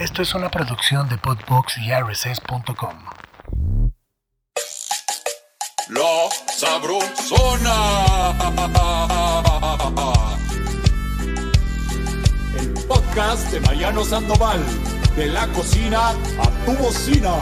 Esto es una producción de Podbox y RSS.com. La Sabrosona. El podcast de Mariano Sandoval. De la cocina a tu bocina.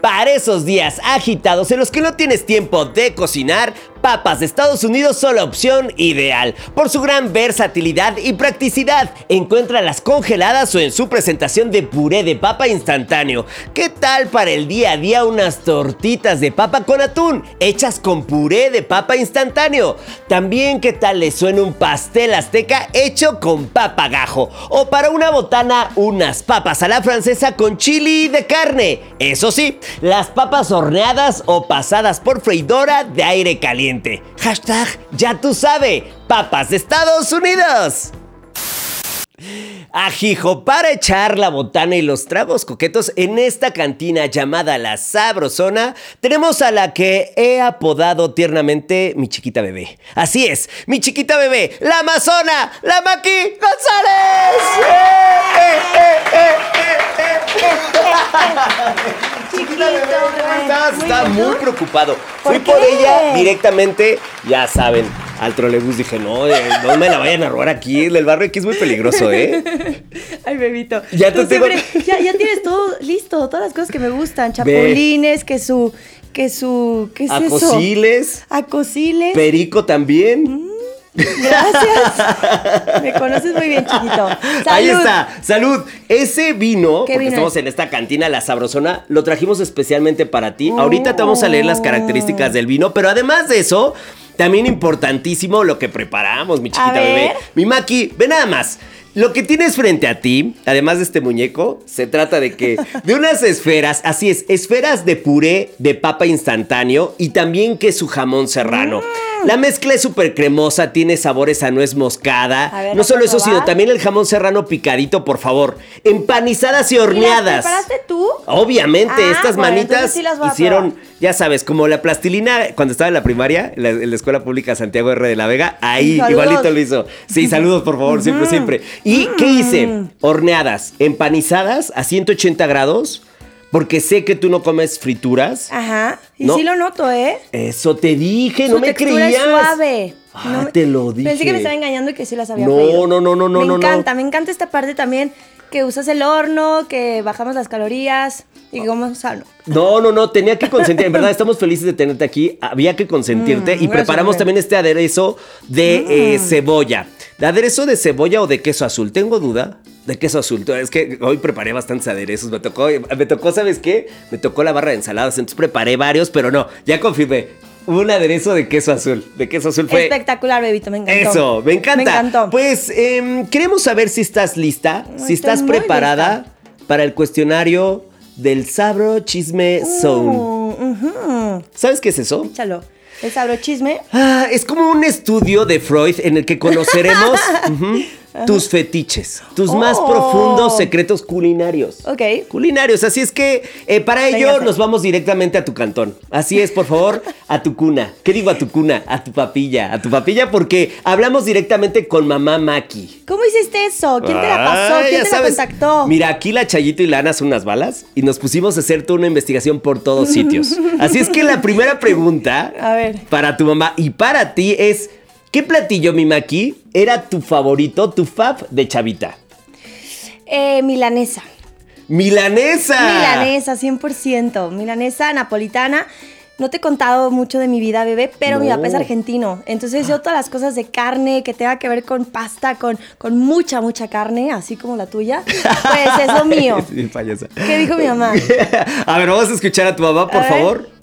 Para esos días agitados en los que no tienes tiempo de cocinar, Papas de Estados Unidos son la opción ideal. Por su gran versatilidad y practicidad, encuéntralas congeladas o en su presentación de puré de papa instantáneo. ¿Qué tal para el día a día unas tortitas de papa con atún hechas con puré de papa instantáneo? También qué tal le suena un pastel azteca hecho con papa gajo. O para una botana, unas papas a la francesa con chili de carne. Eso sí, las papas horneadas o pasadas por freidora de aire caliente. Hashtag ya tú sabes, papas de Estados Unidos. Ajijo, para echar la botana y los tragos coquetos en esta cantina llamada La Sabrosona, tenemos a la que he apodado tiernamente mi chiquita bebé. Así es, mi chiquita bebé, la Amazona, la Maki González. Chiquita bebé, ¿cómo estás? Está muy preocupado. Fui por ella directamente, ya saben, al trolebús dije, no, eh, no me la vayan a robar aquí, el barrio aquí es muy peligroso, ¿eh? Ay, bebito. Ya te Tú tengo- siempre- ya, ya tienes todo listo, todas las cosas que me gustan. Chapulines, que su, que su, ¿qué es eso? Acosiles, Acosiles. perico también. Gracias. me conoces muy bien, chiquito. Salud. Ahí está, salud. Ese vino, ¿Qué porque vino estamos es? en esta cantina La Sabrosona, lo trajimos especialmente para ti. Ahorita te vamos a leer las características del vino, pero además de eso, también importantísimo lo que preparamos, mi chiquita bebé. Mi Maki, ve nada más. Lo que tienes frente a ti, además de este muñeco, se trata de que de unas esferas, así es, esferas de puré de papa instantáneo y también queso jamón serrano. Mm. La mezcla es súper cremosa, tiene sabores a nuez moscada. A ver, no ¿la solo eso, sino también el jamón serrano picadito, por favor. Empanizadas y ¿Y las horneadas. preparaste tú? Obviamente, Ah, estas bueno, manitas sí hicieron, ya sabes, como la plastilina cuando estaba en la primaria, en la, en la Escuela Pública Santiago R de la Vega, ahí Saludos. igualito lo hizo. Sí, saludos por favor, siempre, siempre. ¿Y qué hice? Horneadas, empanizadas a 180 grados, porque sé que tú no comes frituras. Ajá. Y No. sí lo noto, ¿eh? Eso te dije, Su no me creías. es suave. Ah, me- te lo dije. Pensé que me estaba engañando y que sí las había No, no, no, no, no, Me no, no. encanta, me encanta esta parte también que usas el horno, que bajamos las calorías y que como sano. No, no, no, tenía que consentir. En verdad, estamos felices de tenerte aquí. Había que consentirte. y gracias, preparamos también este aderezo de eh, cebolla. ¿De aderezo de cebolla o de queso azul? Tengo duda. De queso azul. Es que hoy preparé bastantes aderezos. Me tocó, me tocó, ¿sabes qué? Me tocó la barra de ensaladas. Entonces preparé varios, pero no, ya confirmé. Un aderezo de queso azul. De queso azul fue. Espectacular, bebito, me encantó. Eso, me encanta. Me encantó. Pues em, queremos saber si estás lista, si estás preparada para el cuestionario del Sabro Chisme Zone. Mm. ¿Sabes qué es eso? Échalo. El sabrochisme. Ah, es como un estudio de Freud en el que conoceremos tus fetiches, tus más Oh. profundos secretos culinarios. Ok. Culinarios, así es que eh, para ello Véngase. nos vamos directamente a tu cantón. Así es, por favor, a tu cuna. ¿Qué digo a tu cuna? A tu papilla, a tu papilla porque hablamos directamente con mamá Maki. ¿Cómo hiciste eso? ¿Quién te la pasó? Ah, ¿Quién te sabes. la contactó? Mira, aquí la Chayito y Lana son unas balas y nos pusimos a hacer toda una investigación por todos sitios. Así es que la primera pregunta A ver. para tu mamá y para ti es: ¿qué platillo, mi Maki, era tu favorito, tu fab de chavita? Eh, milanesa. ¡Milanesa! Milanesa, 100%. Milanesa napolitana. No te he contado mucho de mi vida, bebé, pero mi papá es argentino. Entonces yo todas las cosas de carne que tenga que ver con pasta, con, con mucha, mucha carne, así como la tuya, pues es lo mío. ¿Qué dijo mi mamá? a ver, vamos a escuchar a tu mamá, por A ver.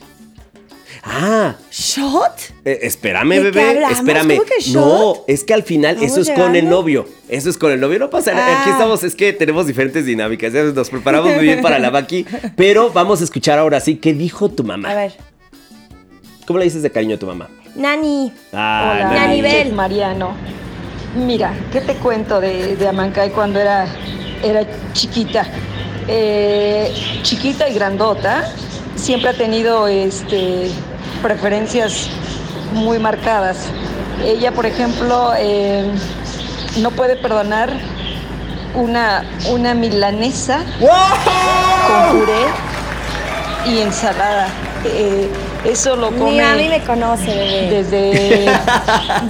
Ah, ¿Shot? eh, espérame, ¿De qué bebé. Espérame. ¿Cómo que no, shot? es que al final ¿Vamos eso es con el novio. Eso es con el novio. No pasa nada. Ah. Aquí estamos, es que tenemos diferentes dinámicas. ya Nos preparamos muy bien para la Maki. Pero vamos a escuchar ahora sí qué dijo tu mamá. A ver. ¿Cómo le dices de cariño a tu mamá? Nani. Ah, Hola, Nani. Nanibel. Mariano. Mira, ¿qué te cuento de, de Amancay cuando era, era chiquita? Eh, chiquita y grandota, siempre ha tenido este, preferencias muy marcadas. Ella, por ejemplo, eh, no puede perdonar una, una milanesa con puré y ensalada. Eh, eso lo come Ni a mí me conoce, bebé.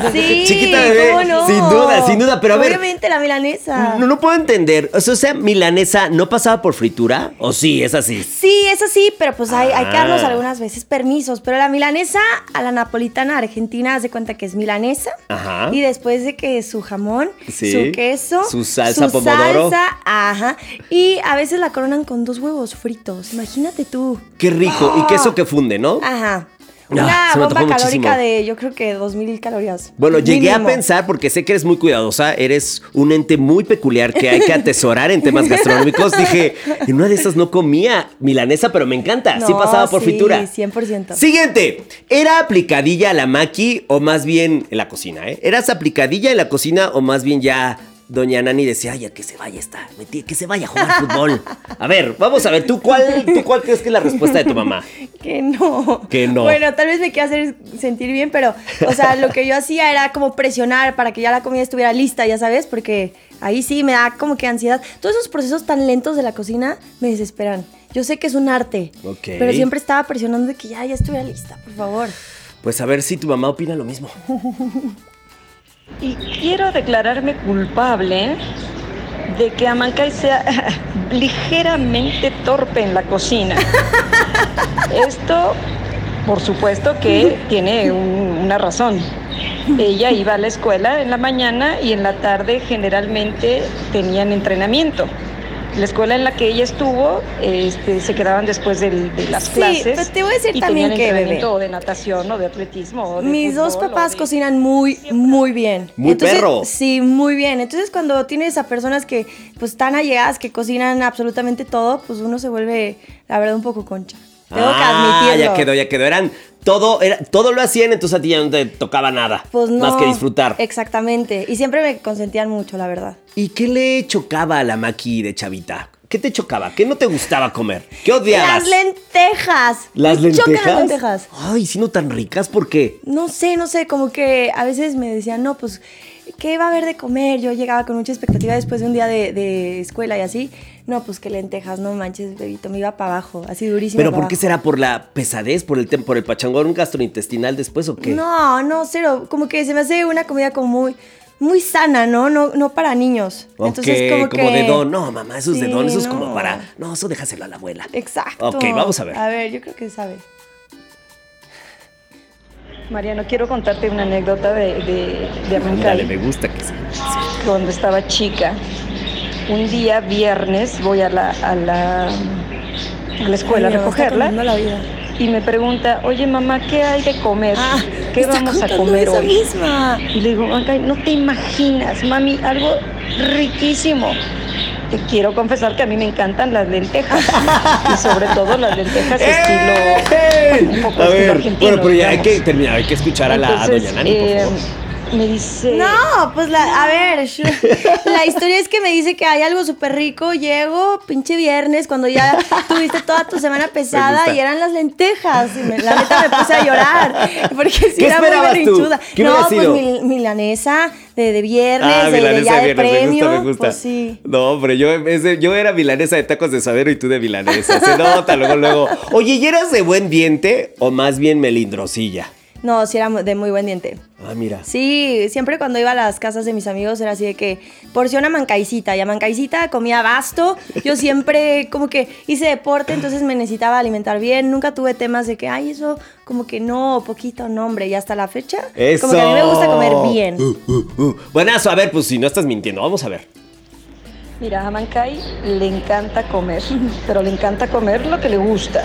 desde, Sí, Chiquita bebé, ¿cómo no? sin duda, sin duda, pero a ver- Obviamente la milanesa. No, no puedo entender. O sea, o sea, milanesa no pasaba por fritura. ¿O sí, es así? Sí, eso sí, pero pues hay, hay que darnos Ah. algunas veces permisos. Pero la milanesa a la napolitana argentina hace cuenta que es milanesa. Ajá. Y después de que su jamón, Sí. su queso, Su salsa pomodoro. salsa, ajá. Y a veces la coronan con dos huevos fritos. Imagínate tú. Qué rico. Y queso que funde, ¿no? Ajá. Ah, Una me bomba calórica muchísimo. de yo creo que 2000 calorías. Bueno, llegué a pensar, porque sé que eres muy cuidadosa, eres un ente muy peculiar que hay que atesorar en temas gastronómicos. Dije, en una de esas no comía milanesa, pero me encanta. sí No, pasaba por sí, fritura. 100%. Siguiente. ¿Era aplicadilla la maqui o más bien en la cocina, eh? ¿Eras aplicadilla en la cocina o más bien ya doña Nani decía, ay, ya que se vaya esta, que se vaya a jugar fútbol? A ver, vamos a ver, ¿tú cuál, ¿tú cuál crees que es la respuesta de tu mamá? Que no. Que no. Bueno, tal vez me quiera hacer sentir bien, pero, o sea, lo que yo hacía era como presionar para que ya la comida estuviera lista, ya sabes, porque ahí sí me da como que ansiedad. Todos esos procesos tan lentos de la cocina me desesperan. Yo sé que es un arte, pero siempre estaba presionando de que ya, ya estuviera lista, por favor. Pues a ver si tu mamá opina lo mismo. Y quiero declararme culpable de que Amancay sea ligeramente torpe en la cocina. Esto, por supuesto que tiene un- una razón. Ella iba a la escuela en la mañana y en la tarde generalmente tenían entrenamiento. La escuela en la que ella estuvo este, se quedaban después del- de las Sí, clases. pero te voy a decir y también tenían que, bebé, o de natación o de atletismo. o de Mis dos fútbol, papás de- cocinan muy, muy bien. Muy perro. Sí, muy bien. Entonces, cuando tienes a personas que, pues, tan allegadas, que cocinan absolutamente todo, pues uno se vuelve, la verdad, un poco concha. Tengo que ah, admitirlo. ya quedó, ya quedó. Eran todo, era, todo lo hacían, entonces a ti ya no te tocaba nada. Pues no. Más que disfrutar. Exactamente. Y siempre me consentían mucho, la verdad. ¿Y qué le chocaba a la maqui de chavita? ¿Qué te chocaba? ¿Qué no te gustaba comer? ¿Qué odiabas? Las lentejas. ¿Las Me lentejas? las lentejas. Ay, si no tan ricas, ¿por qué? No sé, no sé, como que a veces me decían, no, pues, ¿qué va a haber de comer? Yo llegaba con mucha expectativa después de un día de, de escuela y así. No, pues que lentejas, no manches, bebito, me iba para abajo, así durísimo. ¿Pero por qué será? ¿Por la pesadez? ¿Por el, por el pachangón gastrointestinal después o qué? No, no, cero. Como que se me hace una comida como muy, muy sana, ¿no? No, no para niños. Ok, Entonces, como, como, que... de don. No, mamá, eso es de Sí, don. Eso es como para. No, eso déjaselo a la abuela. Exacto. Ok, vamos a ver. A ver, yo creo que sabe. Mariano, quiero contarte una anécdota de, de, de. Dale, me gusta que sí. cuando estaba chica. Un día viernes voy a la, a la, a la escuela Ay, a recogerla comiendo la vida. y me pregunta, oye mamá, ¿qué hay de comer? Ah, ¿Qué vamos a comer hoy? misma. Y le digo, no te imaginas, mami, algo riquísimo. Te quiero confesar que a mí me encantan las lentejas y sobre todo las lentejas estilo un poco A estilo ver, argentino, bueno, pero ya hay que terminar, hay que escuchar a la doña Nani, por eh, favor. Me dice, No, pues la, a ver, la historia es que me dice que hay algo súper rico, llego, pinche viernes, cuando ya tuviste toda tu semana pesada y eran las lentejas. Y me- la neta me puse a llorar, porque sí ¿Qué era muy berrinchuda. ¿Qué no, pues mil- milanesa de, de viernes, Ah, de, de milanesa ya de de viernes, premio. me gusta, me gusta. Pues sí. No, hombre, yo, ese- yo era milanesa de tacos de saber y tú de milanesa. Se nota luego, luego. Oye, ¿y eras de buen diente o más bien melindrosilla? No, sí era de muy buen diente. Ah, mira. Sí, siempre cuando iba a las casas de mis amigos era así de que porción a mancaicita y a mancaicita comía basto. Yo siempre como que hice deporte, entonces me necesitaba alimentar bien. Nunca tuve temas de que, ay, eso como que no, poquito, no, hombre. Y hasta la fecha, Eso. como que a mí me gusta comer bien. Uh, uh, uh. Buenazo, a ver, pues si no estás mintiendo, vamos a ver. Mira, a Mancay le encanta comer, pero le encanta comer lo que le gusta.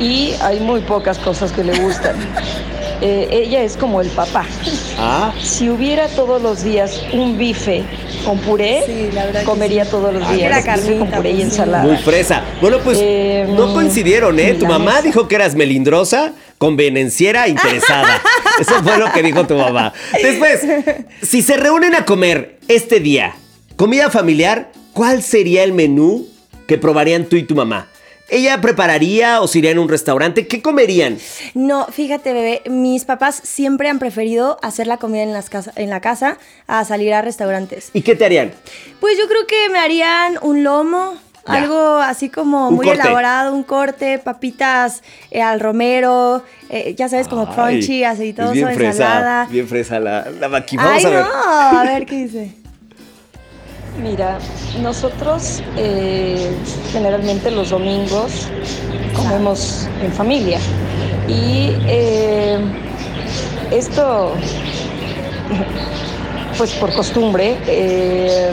Y hay muy pocas cosas que le gustan. Eh, ella es como el papá. Ah, Si hubiera todos los días un bife con puré, Sí, la comería sí. todos los Ah, días. era bife con carnita, puré y pues, ensalada. muy fresa. Bueno, pues Eh, no coincidieron, ¿eh? Tu mamá dijo que eras melindrosa, convenenciera, interesada. Eso fue lo que dijo tu mamá. Después, si se reúnen a comer este día, comida familiar, ¿cuál sería el menú que probarían tú y tu mamá? ¿Ella prepararía o se iría en un restaurante? ¿Qué comerían? No, fíjate, bebé, mis papás siempre han preferido hacer la comida en, las casa, en la casa a salir a restaurantes. ¿Y qué te harían? Pues yo creo que me harían un lomo, Ya. algo así como Un muy corte. elaborado, un corte, papitas eh, al romero, eh, ya sabes, como crunchy, aceitoso, bien fresa, ensalada. bien fresa la, la. Vamos Ay, a ver. no, a ver qué dice. Mira, nosotros eh, generalmente los domingos comemos en familia y eh, esto, pues por costumbre, eh,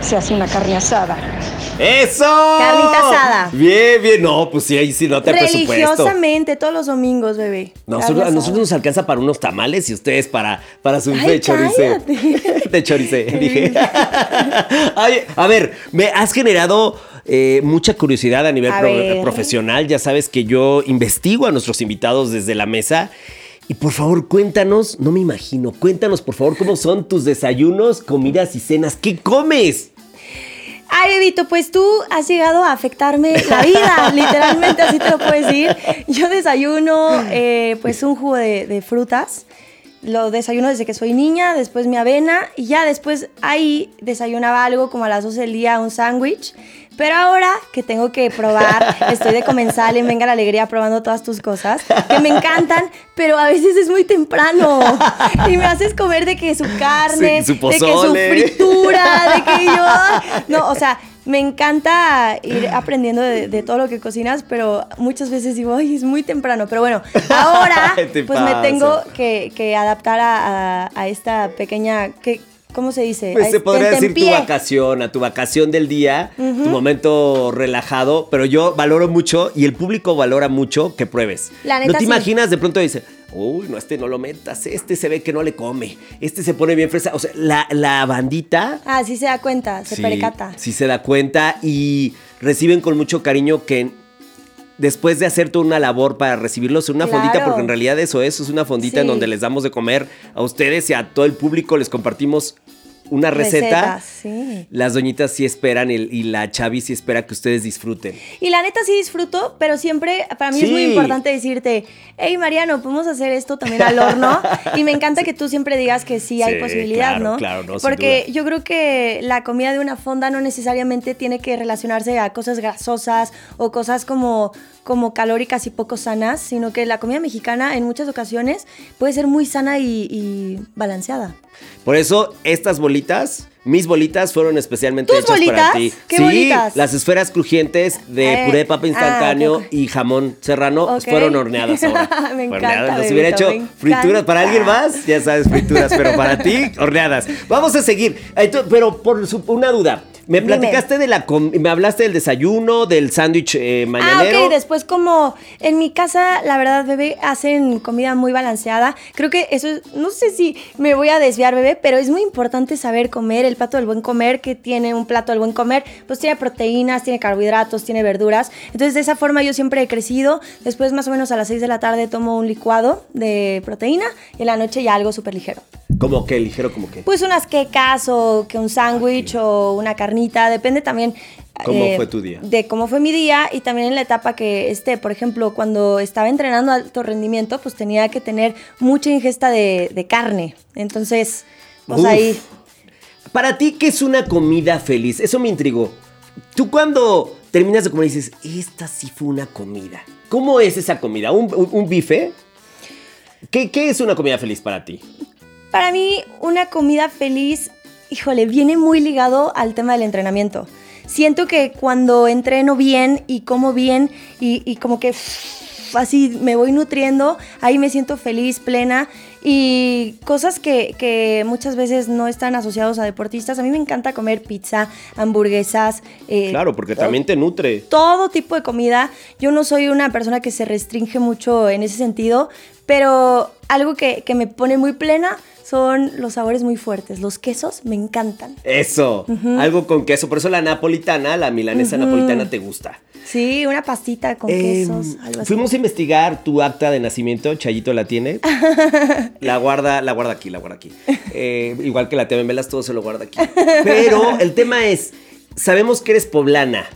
se hace una carne asada. ¡Eso! Carnita asada. Bien, bien. No, pues sí, ahí sí no te presupuesto. Religiosamente, todos los domingos, bebé. Nosotros, a nosotros nos alcanza para unos tamales y ustedes para, para su Ay, de chorice. dije. Ay, a ver, me has generado eh, mucha curiosidad a nivel A pro- ver. profesional. Ya sabes que yo investigo a nuestros invitados desde la mesa. Y por favor, cuéntanos, no me imagino, cuéntanos por favor cómo son tus desayunos, comidas y cenas. ¿Qué comes? Ay, bebito, pues tú has llegado a afectarme la vida, literalmente, así te lo puedo decir. Yo desayuno, eh, pues, un jugo de, de frutas. Lo desayuno desde que soy niña, después mi avena y ya después ahí desayunaba algo como a las 12 del día, un sándwich. Pero ahora que tengo que probar, estoy de comensal en Venga la Alegría probando todas tus cosas, que me encantan, pero a veces es muy temprano. Y me haces comer de que su carne, Sí, su de que su fritura, de que yo... No, o sea, me encanta ir aprendiendo de, de todo lo que cocinas, pero muchas veces digo, ay, es muy temprano. Pero bueno, ahora pues pasa. me tengo que, que adaptar a, a- a esta pequeña... Que, ¿Cómo se dice? Pues se podría decir tu vacación, a tu vacación del día, tu momento relajado, pero yo valoro mucho y el público valora mucho que pruebes. La no neta, te sí. imaginas, de pronto dice, uy, no, este no lo metas, este se ve que no le come, este se pone bien fresa. O sea, la, la bandita Ah, sí se da cuenta, se sí, percata. sí se da cuenta y reciben con mucho cariño que después de hacer toda una labor para recibirlos en una Claro. fondita, porque en realidad eso es, es una fondita en donde les damos de comer a ustedes y a todo el público, les compartimos una receta. Sí. Las doñitas sí esperan y, y la Chavi sí espera que ustedes disfruten. Y la neta sí disfruto, pero siempre para mí es muy importante decirte, hey Mariano, podemos hacer esto también al horno. y me encanta que tú siempre digas que sí hay Sí, posibilidad, claro, ¿no? claro, no, Porque yo creo que la comida de una fonda no necesariamente tiene que relacionarse a cosas grasosas o cosas como, como calóricas y poco sanas, sino que la comida mexicana en muchas ocasiones puede ser muy sana y, y balanceada. Por eso, estas bolitas, mis bolitas, fueron especialmente ¿Tus hechas para ti. ¿Qué sí, bolitas? las esferas crujientes de Eh, puré de papa ah, instantáneo y jamón serrano pues, fueron horneadas ahora. Me encanta, Horneadas. Nos bebito, hubiera hecho frituras para alguien más, ya sabes, frituras, pero para ti, horneadas. Vamos a seguir. Pero por su- una duda. Me Dime. platicaste de la me hablaste del desayuno, del sándwich eh, Ah, mañanero. ok, después como en mi casa, la verdad, bebé, hacen comida muy balanceada. Creo que eso es, no sé si me voy a desviar, bebé, pero es muy importante saber comer, el plato del buen comer, que tiene un plato del buen comer, pues tiene proteínas, tiene carbohidratos, tiene verduras. Entonces, de esa forma yo siempre he crecido. Después, más o menos a las 6 de la tarde, tomo un licuado de proteína y en la noche ya algo súper ligero. Como que ligero, como que. Pues unas quecas o que un sándwich o una carnita, depende también. eh, ¿Cómo fue tu día? De cómo fue mi día y también en la etapa que esté. Por ejemplo, cuando estaba entrenando a alto rendimiento, pues tenía que tener mucha ingesta de, de carne. Entonces, pues Uf. ahí. Para ti, ¿qué es una comida feliz? Eso me intrigó. Tú cuando terminas de comer dices, esta sí fue una comida. ¿Cómo es esa comida? ¿Un, un- un bife? ¿Qué, qué es una comida feliz para ti? Para mí, una comida feliz, híjole, viene muy ligado al tema del entrenamiento. Siento que cuando entreno bien y como bien y, y como que uff, así me voy nutriendo, ahí me siento feliz, plena y cosas que, que muchas veces no están asociados a deportistas. A mí me encanta comer pizza, hamburguesas. eh, Claro, porque también te nutre. todo tipo de comida. Yo no soy una persona que se restringe mucho en ese sentido, pero algo que, que me pone muy plena son los sabores muy fuertes. Los quesos me encantan. Eso, algo con queso. Por eso la napolitana, la milanesa napolitana te gusta. Sí, una pastita con Eh, quesos, algo así. fuimos a investigar tu acta de nacimiento, Chayito la tiene. La guarda, la guarda aquí, la guarda aquí. Eh, igual que la TV Velas, todo se lo guarda aquí. Pero el tema es, sabemos que eres poblana.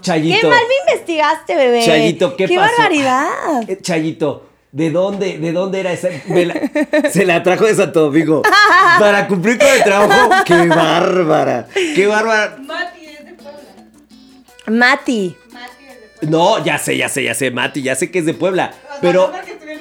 Chayito. Qué mal me investigaste, bebé. Chayito, ¿qué, Qué pasó? barbaridad. Eh, Chayito, ¿de dónde, de dónde era esa? me la- se la trajo de Santo Domingo para cumplir con el trabajo. ¡Qué bárbara! ¡Qué bárbara! Mati. No, ya sé, ya sé, ya sé, Mati, ya sé que es de Puebla. Pero. no.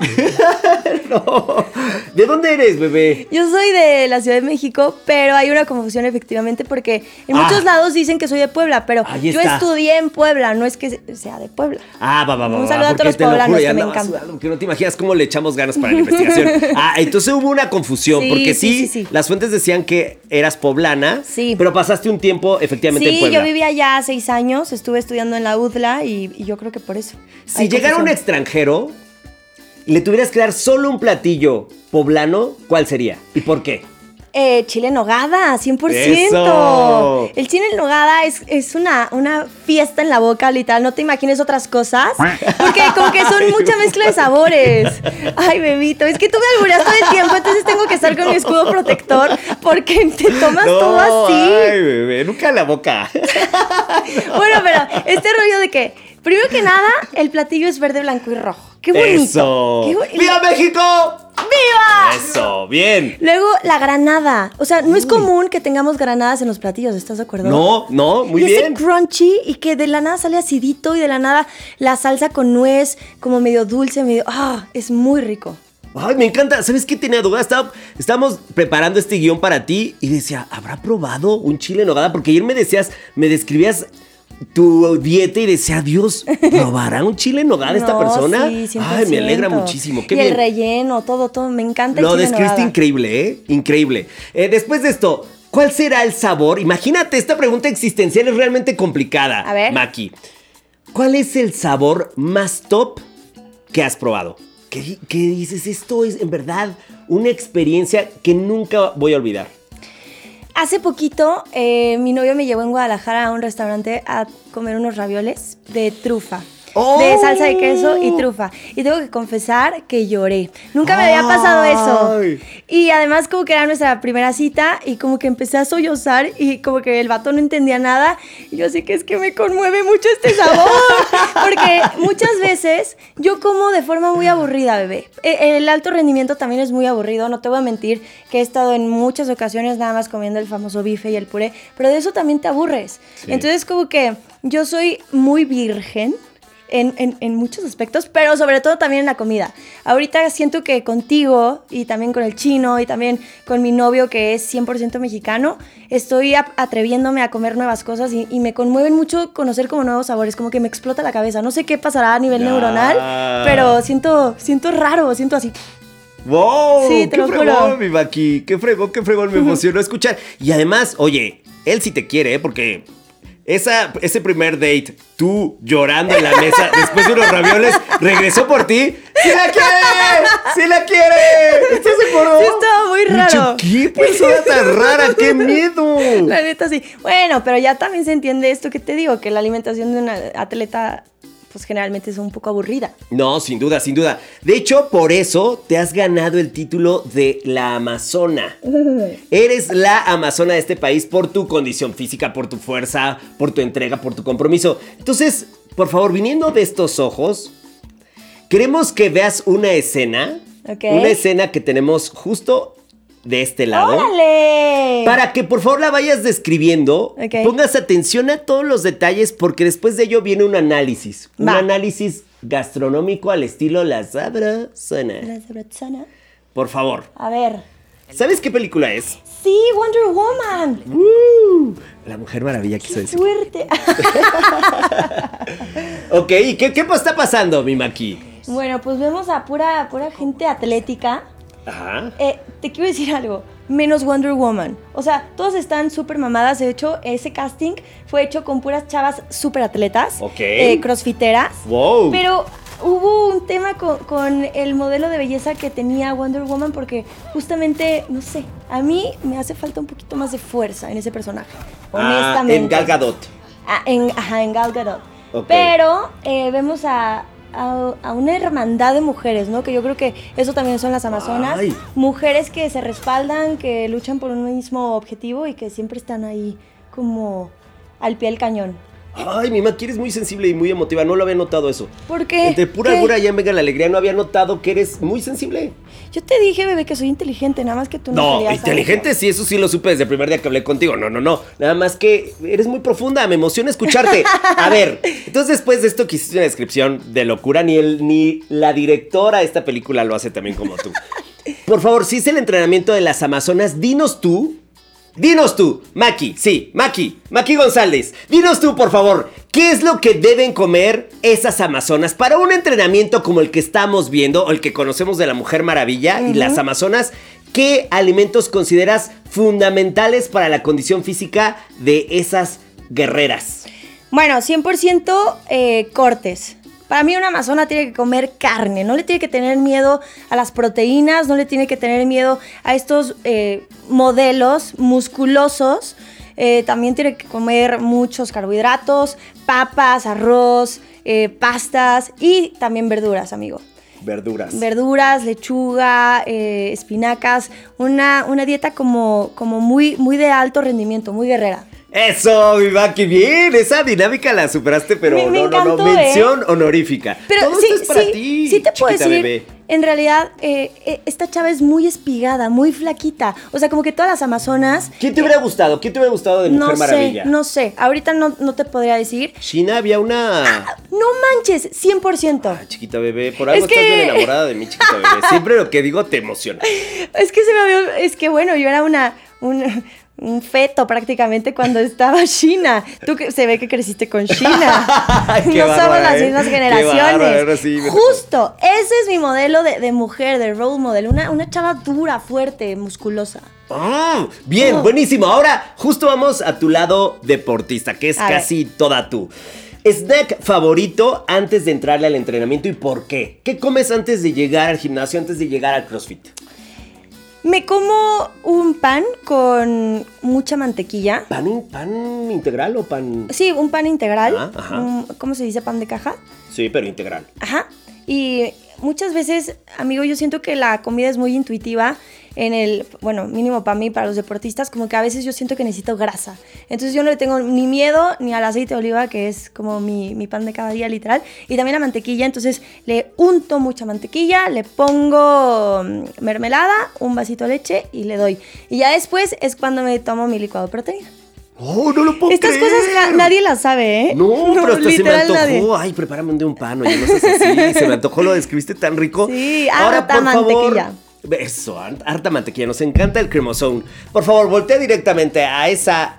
¿De dónde eres, bebé? Yo soy de la Ciudad de México, pero hay una confusión efectivamente porque en Ah. muchos lados dicen que soy de Puebla, pero yo estudié en Puebla, no es que sea de Puebla. Ah, va, va, va. Un saludo a porque todos los lo poblanos, que me encanta. sudando, Que no te imaginas cómo le echamos ganas para la investigación. Ah, entonces hubo una confusión, Sí, porque sí, sí, sí, sí. las fuentes decían que eras poblana, Sí. pero pasaste un tiempo efectivamente en Sí, Puebla. yo vivía allá seis años, estuve estudiando en la UDLA y, y yo creo que por eso. Si llegara un extranjero le tuvieras que dar solo un platillo poblano, ¿cuál sería? ¿Y por qué? Eh, chile en nogada, 100%. ¡Eso! El chile en nogada es, es una, una fiesta en la boca, literal. No te imagines otras cosas. Porque como que son mucha mezcla de sabores. Ay, bebito, es que tú me albureas todo el tiempo, entonces tengo que estar con mi escudo protector porque te tomas todo así. Ay, bebé, nunca la boca. Bueno, pero este rollo de que, primero que nada, el platillo es verde, blanco y rojo. ¡Qué bonito! Eso. ¡Qué bo- ¡Viva México! ¡Viva! Eso, bien. Luego, la granada. O sea, no es común que tengamos granadas en los platillos, ¿estás de acuerdo? No, no, muy y bien. ese crunchy y que de la nada sale acidito y de la nada la salsa con nuez, como medio dulce, medio. ¡Ah! Es muy rico. Ay, me encanta. ¿Sabes qué tenía duda? Estaba, estábamos preparando este guion para ti y decía, ¿habrá probado un chile en nogada? Porque ayer me decías, me describías tu dieta y decía, Dios, ¿probará un chile en nogada esta No, persona? sí, Ay, me alegra 100%. muchísimo. Qué y bien. el relleno, todo, todo. Me encanta el Lo chile en describiste increíble, ¿eh? Increíble. Eh, después de esto, ¿cuál será el sabor? Imagínate, esta pregunta existencial es realmente complicada. A ver. Maki. ¿Cuál es el sabor más top que has probado? ¿Qué, qué dices? Esto es en verdad una experiencia que nunca voy a olvidar. Hace poquito, eh, mi novio me llevó en Guadalajara a un restaurante a comer unos ravioles de trufa. ¡Oh! De salsa de queso y trufa. Y tengo que confesar que lloré. Nunca me había pasado Ay. eso. Y además como que era nuestra primera cita y como que empecé a sollozar y como que el vato no entendía nada. Y yo sé que es que me conmueve mucho este sabor. Porque muchas veces yo como de forma muy aburrida, bebé. E- El alto rendimiento también es muy aburrido. No te voy a mentir que he estado en muchas ocasiones nada más comiendo el famoso bife y el puré. Pero de eso también te aburres. Entonces como que yo soy muy virgen en, en- en muchos aspectos, pero sobre todo también en la comida. Ahorita siento que contigo y también con el chino y también con mi novio que es 100% mexicano, estoy atreviéndome a comer nuevas cosas y, y me conmueven mucho conocer como nuevos sabores, como que me explota la cabeza. No sé qué pasará a nivel neuronal, pero siento, siento raro, siento así. ¡Wow! Sí, te ¡Qué lo fregón, mi Maki! ¡Qué fregón, qué fregón! Me emocionó escuchar. Y además, oye, él sí te quiere, ¿eh? Porque esa, ese primer date, tú llorando en la mesa después de unos ravioles, regresó por ti. ¡Sí la quiere! ¡Sí la quiere! ¿Estás de acuerdo? Sí, estaba muy raro. ¡Qué persona tan rara! ¡Qué miedo! La neta sí. Bueno, pero ya también se entiende esto que te digo, que la alimentación de un atleta pues generalmente es un poco aburrida. No, sin duda, sin duda. De hecho, por eso te has ganado el título de la Amazona. Eres la Amazona de este país por tu condición física, por tu fuerza, por tu entrega, por tu compromiso. Entonces, por favor, viniendo de estos ojos, queremos que veas una escena. Una escena que tenemos justo de este lado. ¡Órale! Para que por favor la vayas describiendo, Ok. pongas atención a todos los detalles porque después de ello viene un análisis. Un análisis gastronómico al estilo La Sabrosona. La sabrosona. Por favor. A ver. ¿Sabes qué película es? Sí, Wonder Woman. Uh, la Mujer Maravilla quiso decir. Fuerte. Ok, ¿y qué, qué está pasando, mi Maki? bueno, pues vemos a pura, pura gente atlética. Ajá. Eh, te quiero decir algo, menos Wonder Woman. O sea, todas están súper mamadas. De hecho, ese casting fue hecho con puras chavas súper atletas, Ok. eh, crossfiteras. Wow. Pero hubo un tema con, con el modelo de belleza que tenía Wonder Woman porque justamente, no sé, a mí me hace falta un poquito más de fuerza en ese personaje. Ah, Honestamente. en Gal Gadot. Ah, en, ajá, en Gal Gadot. Pero eh, vemos a, a- a una hermandad de mujeres, ¿no? Que yo creo que eso también son las Amazonas. Ay. Mujeres que se respaldan, que luchan por un mismo objetivo y que siempre están ahí como al pie del cañón. Ay, mi Maki, eres muy sensible y muy emotiva. No lo había notado eso. ¿Por qué? Entre pura ¿Qué? y en Venga la Alegría no había notado que eres muy sensible. Yo te dije, bebé, que soy inteligente, nada más que tú no No, querías inteligente sí, eso sí lo supe desde el primer día que hablé contigo. No, no, no. Nada más que eres muy profunda, me emociona escucharte. A ver, entonces después de esto que hiciste una descripción de locura, ni, el, ni la directora de esta película lo hace también como tú. Por favor, si es el entrenamiento de las Amazonas, dinos tú. Dinos tú, Maki, sí, Maki, Maki González, dinos tú, por favor, ¿qué es lo que deben comer esas Amazonas para un entrenamiento como el que estamos viendo, o el que conocemos de la Mujer Maravilla y las Amazonas? ¿Qué alimentos consideras fundamentales para la condición física de esas guerreras? Bueno, 100% eh, cortes. Para mí una amazona tiene que comer carne, no le tiene que tener miedo a las proteínas, no le tiene que tener miedo a estos eh, modelos musculosos. Eh, también tiene que comer muchos carbohidratos, papas, arroz, eh, pastas y también verduras, amigo. Verduras. Verduras, lechuga, eh, espinacas, una, una dieta como, como muy, muy de alto rendimiento, muy guerrera. Eso, mi Maki, bien, esa dinámica la superaste, pero Me- me no, no, no, ¿eh? mención honorífica. Pero Todo sí, esto es para sí, ti, sí te puedo decir, bebé. en realidad, eh, eh, esta chava es muy espigada, muy flaquita. O sea, como que todas las amazonas... ¿Quién te hubiera gustado? ¿Quién te hubiera gustado de Mujer no sé, Maravilla? no sé. Ahorita no, no te podría decir. China había una... No manches, 100%. Ah, chiquita bebé, por algo Es que- estás bien enamorada de mí, chiquita bebé. Siempre lo que digo te emociona. Es que se me había- Es que bueno, yo era una. Un, un feto prácticamente cuando estaba China. Tú que se ve que creciste con China. No somos las ¿eh? mismas generaciones. sí. Justo, ese es mi modelo de, de mujer, de role model. Una, una chava dura, fuerte, musculosa. Ah, bien, Oh. buenísimo. Ahora justo vamos a tu lado deportista, que es A ver. casi toda tú. Snack favorito antes de entrarle al entrenamiento y por qué? ¿Qué comes antes de llegar al gimnasio, antes de llegar al CrossFit? Me como un pan con mucha mantequilla. ¿Pan, pan integral o pan...? Sí, un pan integral. Ah, ajá. Un- ¿Cómo se dice? Pan de caja. Sí, pero integral. Ajá. Y muchas veces, amigo, yo siento que la comida es muy intuitiva en el, bueno, mínimo para mí, para los deportistas, como que a veces yo siento que necesito grasa. Entonces yo no le tengo ni miedo ni al aceite de oliva, que es como mi, mi pan de cada día, literal, y también a mantequilla. Entonces le unto mucha mantequilla, le pongo mm, mermelada, un vasito de leche y le doy. Y ya después es cuando me tomo mi licuado de proteína. ¡Oh, no lo puedo Estas creer! cosas nadie las sabe, ¿eh? No, pero hasta se me antojó. nadie. Ay, prepárame un de un pan, oye, no seas así. Se me antojó, lo describiste tan rico. Sí, harta mantequilla. Eso, har- harta mantequilla. Nos encanta el cremosón. Por favor, voltea directamente a esa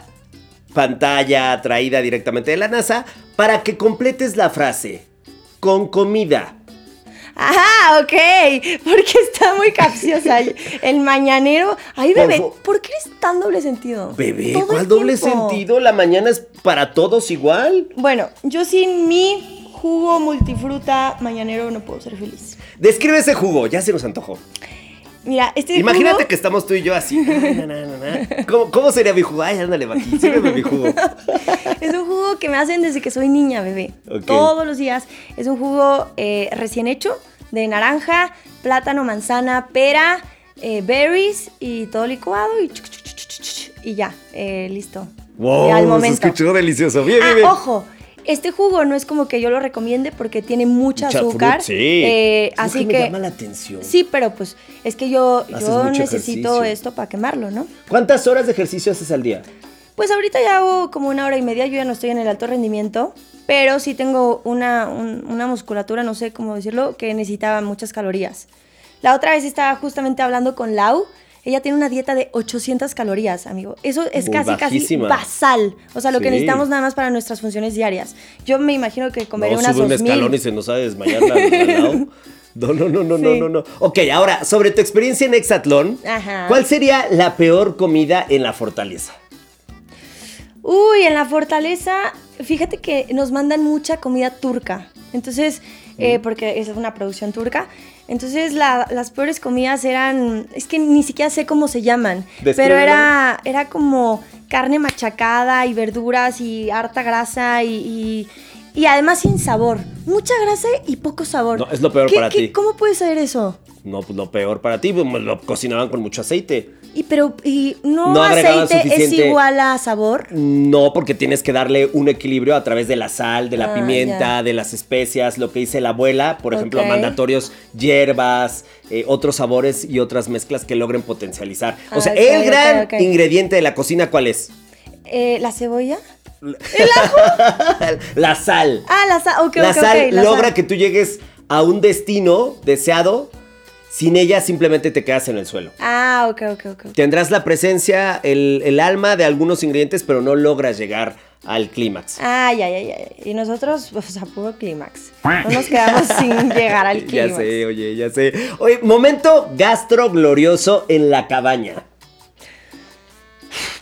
pantalla traída directamente de la NASA para que completes la frase. Con comida. Ajá, ok. Porque está muy capciosa. El mañanero. Ay, bebé, ¿por qué eres tan doble sentido? Bebé, Todo ¿cuál doble tiempo. sentido? La mañana es para todos igual. Bueno, yo sin mi jugo multifruta mañanero no puedo ser feliz. Describe ese jugo, ya se nos antojó. Mira, este Imagínate jugo- que estamos tú y yo así. Na, na, na, na. ¿Cómo, cómo sería mi jugo? Ay, ándale, Maki, sírveme mi jugo. Es un jugo que me hacen desde que soy niña, bebé. Todos los días. Es un jugo eh, recién hecho de naranja, plátano, manzana, pera, eh, berries y todo licuado y, chuc, chuc, chuc, y ya, eh, listo. Wow, Ya al se momento. escuchó delicioso. Bien, Ah, bien, bien. ojo. Este jugo no es como que yo lo recomiende porque tiene mucha, Mucha azúcar. fruta, sí. eh, así que me que. llama la atención. Sí, pero pues es que yo, yo necesito ejercicio. esto para quemarlo, ¿no? ¿Cuántas horas de ejercicio haces al día? Pues ahorita ya hago como una hora y media, yo ya no estoy en el alto rendimiento, pero sí tengo una, un- una musculatura, no sé cómo decirlo, que necesitaba muchas calorías. La otra vez estaba justamente hablando con Lau, ella tiene una dieta de 800 calorías, amigo. Eso es Muy casi, bajísima. casi basal. O sea, lo que necesitamos nada más para nuestras funciones diarias. Yo me imagino que comeré no, unas sube un 2000. escalón y se nos ha de desmayar la. No, no, no, no, no, no. Ok, ahora, sobre tu experiencia en Hexatlón, Ajá. ¿cuál sería la peor comida en la fortaleza? Uy, en la fortaleza, fíjate que nos mandan mucha comida turca. Entonces, eh, porque es una producción turca. Entonces, la- las peores comidas eran. Es que ni siquiera sé cómo se llaman. Pero era, era como carne machacada y verduras y harta grasa y. y- y además sin sabor. Mucha grasa y poco sabor. No, es lo peor ¿Qué- para qué- ti. ¿Cómo puede ser eso? No, pues lo peor para ti, pues, lo cocinaban con mucho aceite. Y pero y no, aceite es igual a sabor. No, porque tienes que darle un equilibrio a través de la sal, de la Ah, pimienta, de las especias, lo que dice la abuela, por ejemplo, mandatorios, hierbas, eh, otros sabores y otras mezclas que logren potencializar. O Ah, sea, el gran ingrediente de la cocina, ¿cuál es? Eh, la cebolla. la sal. Ah, la sal. Ok, la sal la logra sal. que tú llegues a un destino deseado. Sin ella simplemente te quedas en el suelo. Ah, ok, ok, ok. Tendrás la presencia, el, el alma de algunos ingredientes, pero no logras llegar al clímax. Ah, ya, ya, ya. ya. Y nosotros, pues, a puro clímax. No nos quedamos sin llegar al Ya clímax. sé, oye, ya sé. Oye, momento gastro glorioso en la cabaña.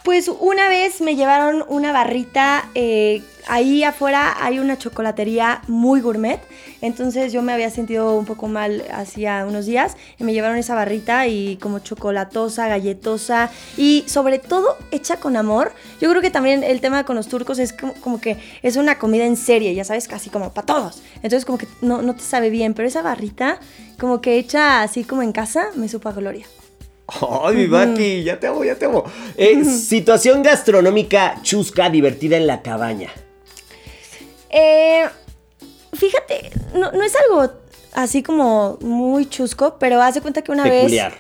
Pues una vez me llevaron una barrita, eh, ahí afuera hay una chocolatería muy gourmet, entonces yo me había sentido un poco mal hacía unos días y me llevaron esa barrita y como chocolatosa, galletosa y sobre todo hecha con amor. Yo creo que también el tema con los turcos es como, como que es una comida en serie, ya sabes, casi como para todos. Entonces como que no, no te sabe bien, pero esa barrita como que hecha así como en casa me supo a gloria. Ay, mi Maki, ya te amo, ya te amo. Eh, situación gastronómica chusca, divertida en la cabaña. Eh, fíjate, no, no es algo así como muy chusco, pero haz de cuenta que una Peculiar. vez.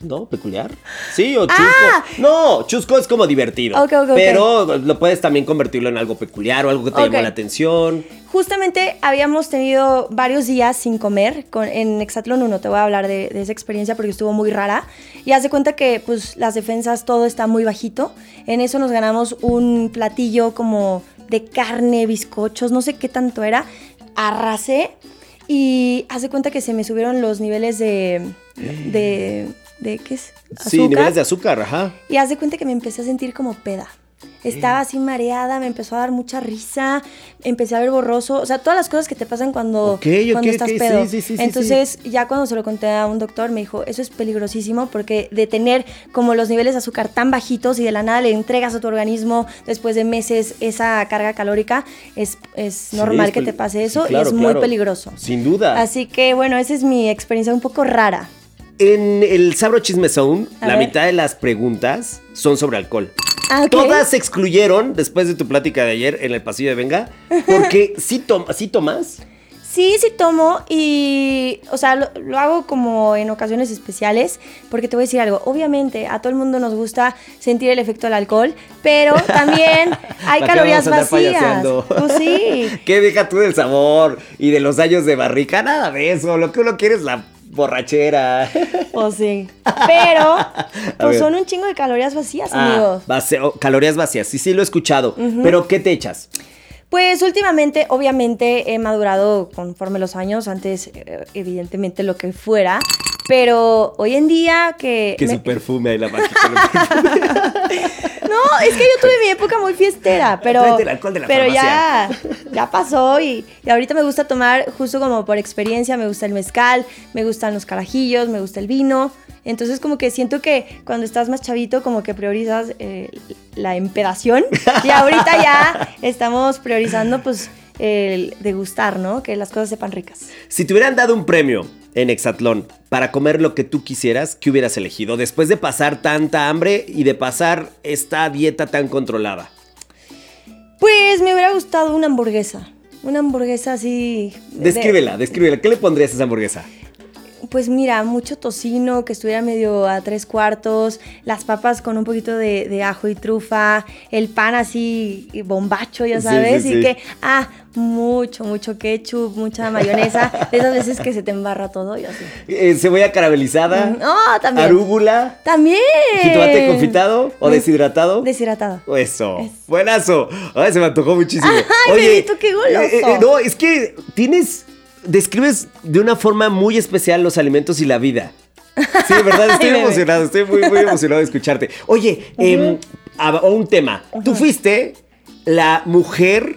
¿No? ¿Peculiar? Sí, o chusco. Ah. No, chusco es como divertido. Ok, ok, ok. Pero lo puedes también convertirlo en algo peculiar o algo que te llamó la atención. Justamente habíamos tenido varios días sin comer con, en Exatlón 1. Te voy a hablar de, de esa experiencia porque estuvo muy rara. Y haz de cuenta que pues, las defensas, todo está muy bajito. En eso nos ganamos un platillo como de carne, bizcochos, no sé qué tanto era. Arrasé y haz de cuenta que se me subieron los niveles de. de. de ¿qué es? Sí, niveles de azúcar, ajá. Y haz de cuenta que me empecé a sentir como peda. Estaba así mareada, me empezó a dar mucha risa, empecé a ver borroso, o sea, todas las cosas que te pasan cuando, estás ok, pedo. sí, sí, sí, sí, Entonces, ya cuando se lo conté a un doctor, me dijo, eso es peligrosísimo porque de tener como los niveles de azúcar tan bajitos y de la nada le entregas a tu organismo después de meses esa carga calórica, es, es normal es que te pase eso claro, y es muy claro. peligroso. Sin duda. Así que bueno, esa es mi experiencia un poco rara. En el Sabro Chisme Zone, A la ver. mitad de las preguntas son sobre alcohol. Ah, ok. Todas se excluyeron después de tu plática de ayer en el pasillo de Venga, porque sí, tom- sí tomas. Sí, sí tomo y, o sea, lo, lo hago como en ocasiones especiales, porque te voy a decir algo, obviamente a todo el mundo nos gusta sentir el efecto del alcohol, pero también hay ¿Para qué calorías vamos a andar vacías. payaseando? Pues sí. ¿Qué deja tú del sabor y de los años de barrica? Nada de eso. Lo que uno quiere es la borrachera. Pues sí. Pero, pues son un chingo de calorías vacías, Ah, amigos. vacío- calorías vacías. Sí, sí, lo he escuchado. Pero, ¿qué te echas? Pues últimamente, obviamente, he madurado conforme los años, antes, eh, evidentemente, lo que fuera. Pero hoy en día que... Que me- su perfume ahí la máquina. No, es que yo tuve mi época muy fiestera, pero, Tráete el alcohol de la pero ya, ya pasó y, y ahorita me gusta tomar justo como por experiencia, me gusta el mezcal, me gustan los carajillos, me gusta el vino. Entonces como que siento que cuando estás más chavito como que priorizas eh, la empedación y ahorita ya estamos priorizando pues el degustar, ¿no? Que las cosas sepan ricas. Si te hubieran dado un premio en Exatlón para comer lo que tú quisieras, ¿qué hubieras elegido? Después de pasar tanta hambre y de pasar esta dieta tan controlada. Pues me hubiera gustado una hamburguesa, una hamburguesa así... de- Descríbela, descríbela. ¿Qué le pondrías a esa hamburguesa? Pues mira, mucho tocino, que estuviera medio a tres cuartos, las papas con un poquito de, de ajo y trufa, el pan así bombacho, ya Sí, sabes, sí, y que, ah, mucho, mucho ketchup, mucha mayonesa, de esas veces que se te embarra todo y así. Eh, cebolla caramelizada, No, también. arúgula, También. jitomate confitado o deshidratado. Deshidratado. Eso, buenazo. Ay, se me antojó muchísimo. Ay, bebito, qué goloso. eh, eh, no, es que tienes, describes de una forma muy especial los alimentos y la vida. Sí, de verdad, estoy Ay, emocionado, estoy muy, muy emocionado de escucharte. Oye, a un tema. Tú fuiste la mujer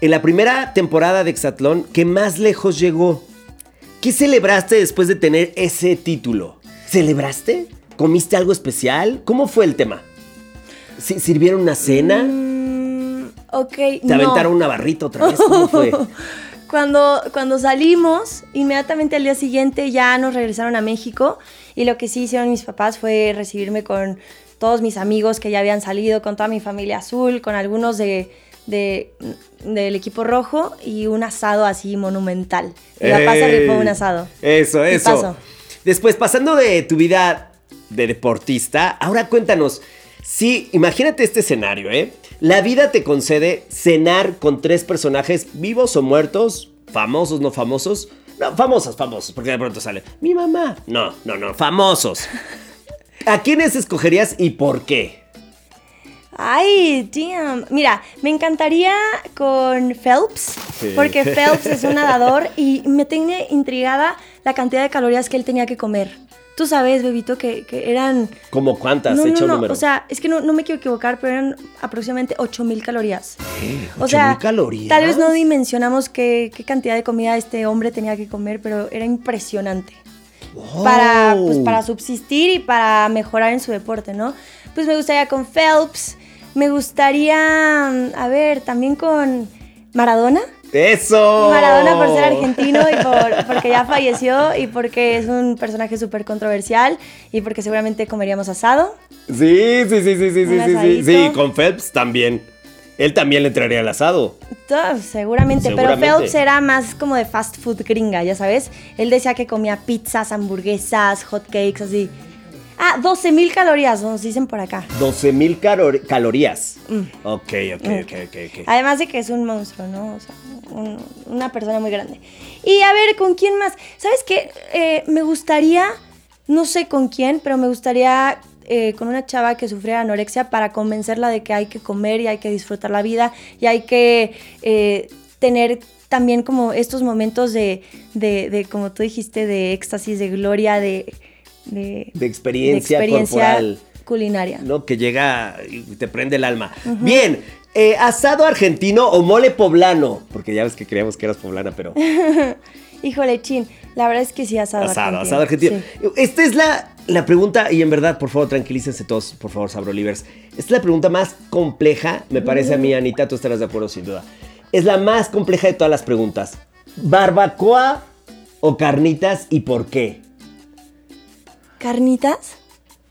en la primera temporada de Exatlón que más lejos llegó. ¿Qué celebraste después de tener ese título? ¿Celebraste? ¿Comiste algo especial? ¿Cómo fue el tema? ¿Si- ¿Sirvieron una cena? Mm, ok, ¿Te no. aventaron una barrita otra vez? ¿Cómo fue? cuando, cuando salimos, inmediatamente al día siguiente ya nos regresaron a México y lo que sí hicieron mis papás fue recibirme con todos mis amigos que ya habían salido, con toda mi familia azul, con algunos de, de- del equipo rojo y un asado así monumental. Papá se ¡Ey! rifó un asado. Eso, ¿Qué eso. Después, pasando de tu vida de deportista, ahora cuéntanos. Sí, imagínate este escenario, ¿eh? La vida te concede cenar con tres personajes vivos o muertos, famosos, no famosos. No, famosos, famosos, porque de pronto sale mi mamá. No, no, no, famosos. ¿A quiénes escogerías y por qué? Ay, damn. Mira, me encantaría con Phelps, Sí. porque Phelps es un nadador y me tiene intrigada la cantidad de calorías que él tenía que comer. Tú sabes, bebito, que, que eran... ¿Cómo cuántas? No, Echa no, un no, número. o sea, es que no, no me quiero equivocar, pero eran aproximadamente 8000 calorías. O 8,000 sea, calorías. tal vez no dimensionamos qué, qué cantidad de comida este hombre tenía que comer, pero era impresionante. Para, pues, Wow. para subsistir y para mejorar en su deporte, ¿no? Pues me gustaría con Phelps, me gustaría, a ver, también con Maradona. ¡Eso! Maradona por ser argentino y por, porque ya falleció y porque es un personaje súper controversial y porque seguramente comeríamos asado. Sí, sí, sí, sí, sí, sí, sí, sí. con Phelps también. Él también le entraría al asado. Todo, seguramente, Seguramente. pero Phelps era más como de fast food gringa, ya sabes. Él decía que comía pizzas, hamburguesas, hot cakes, así. Ah, 12 mil calorías, nos dicen por acá. 12 mil calorías. Mm. Ok, ok, ok, ok, ok. Además de que es un monstruo, ¿no? O sea, un- una persona muy grande. Y a ver, ¿con quién más? ¿Sabes qué? Eh, me gustaría, no sé con quién, pero me gustaría eh, con una chava que sufriera anorexia para convencerla de que hay que comer y hay que disfrutar la vida y hay que eh, tener también como estos momentos de, de, de, como tú dijiste, de éxtasis, de gloria, de... De, De experiencia de corporal. culinaria. ¿no? Que llega y te prende el alma. Bien, eh, asado argentino o mole poblano. Porque ya ves que creíamos que eras poblana, pero. Híjole, chin. La verdad es que sí, asado, Asado, argentino. asado argentino. Sí. Esta es la, la pregunta, y en verdad, por favor, tranquilícense todos, por favor, Sabrolivers. Esta es la pregunta más compleja, me parece a mí, Anita, tú estarás de acuerdo sin duda. Es la más compleja de todas las preguntas. ¿Barbacoa o carnitas y por qué? ¿Carnitas?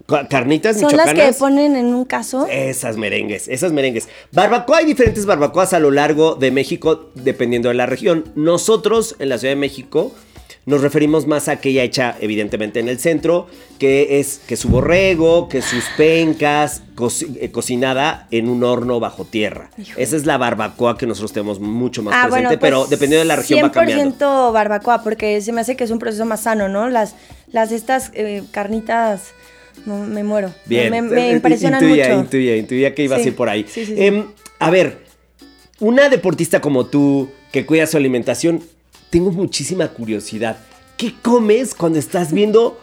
Ca- ¿Carnitas Son las que ponen en un caso. Esas merengues, esas merengues. Barbacoa, hay diferentes barbacoas a lo largo de México, dependiendo de la región. Nosotros, en la Ciudad de México, nos referimos más a aquella hecha, evidentemente, en el centro, que es que su borrego, que sus pencas, co- eh, cocinada en un horno bajo tierra. Esa es la barbacoa que nosotros tenemos mucho más Ah, presente, bueno, pero pues, dependiendo de la región va cambiando. 100% barbacoa, porque se me hace que es un proceso más sano, ¿no? Las, las estas eh, carnitas, no, me muero. Bien, Me, me impresionan intuía, mucho. Intuía, intuía que ibas Sí, a ir por ahí. sí, sí, sí. Em, a ver, una deportista como tú, que cuida su alimentación, tengo muchísima curiosidad. ¿Qué comes cuando estás viendo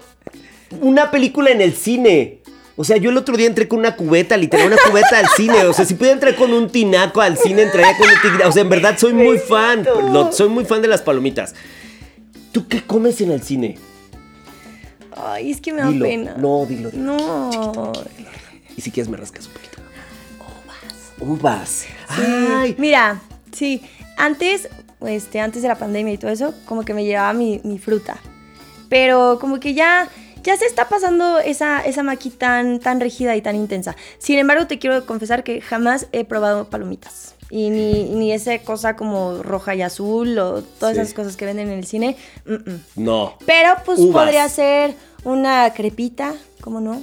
una película en el cine? O sea, yo el otro día entré con una cubeta, literal, una cubeta al cine. O sea, si pudiera entrar con un tinaco al cine, entraría con un tigre. O sea, en verdad soy muy fan. Lo- soy muy fan de las palomitas. ¿Tú qué comes en el cine? Ay, es que me da Dilo. pena. No, dilo. dilo. No. Y si quieres me rascas un poquito. Uvas. Uvas. Sí. Ay. Mira, sí, antes, este, antes de la pandemia y todo eso, como que me llevaba mi, mi fruta. Pero como que ya, ya se está pasando esa, esa maqui tan, tan rígida y tan intensa. Sin embargo, te quiero confesar que jamás he probado palomitas. Y ni, ni esa cosa como roja y azul o todas Sí. esas cosas que venden en el cine. mm, mm. No. Pero pues Uvas. podría ser una crepita, ¿cómo no?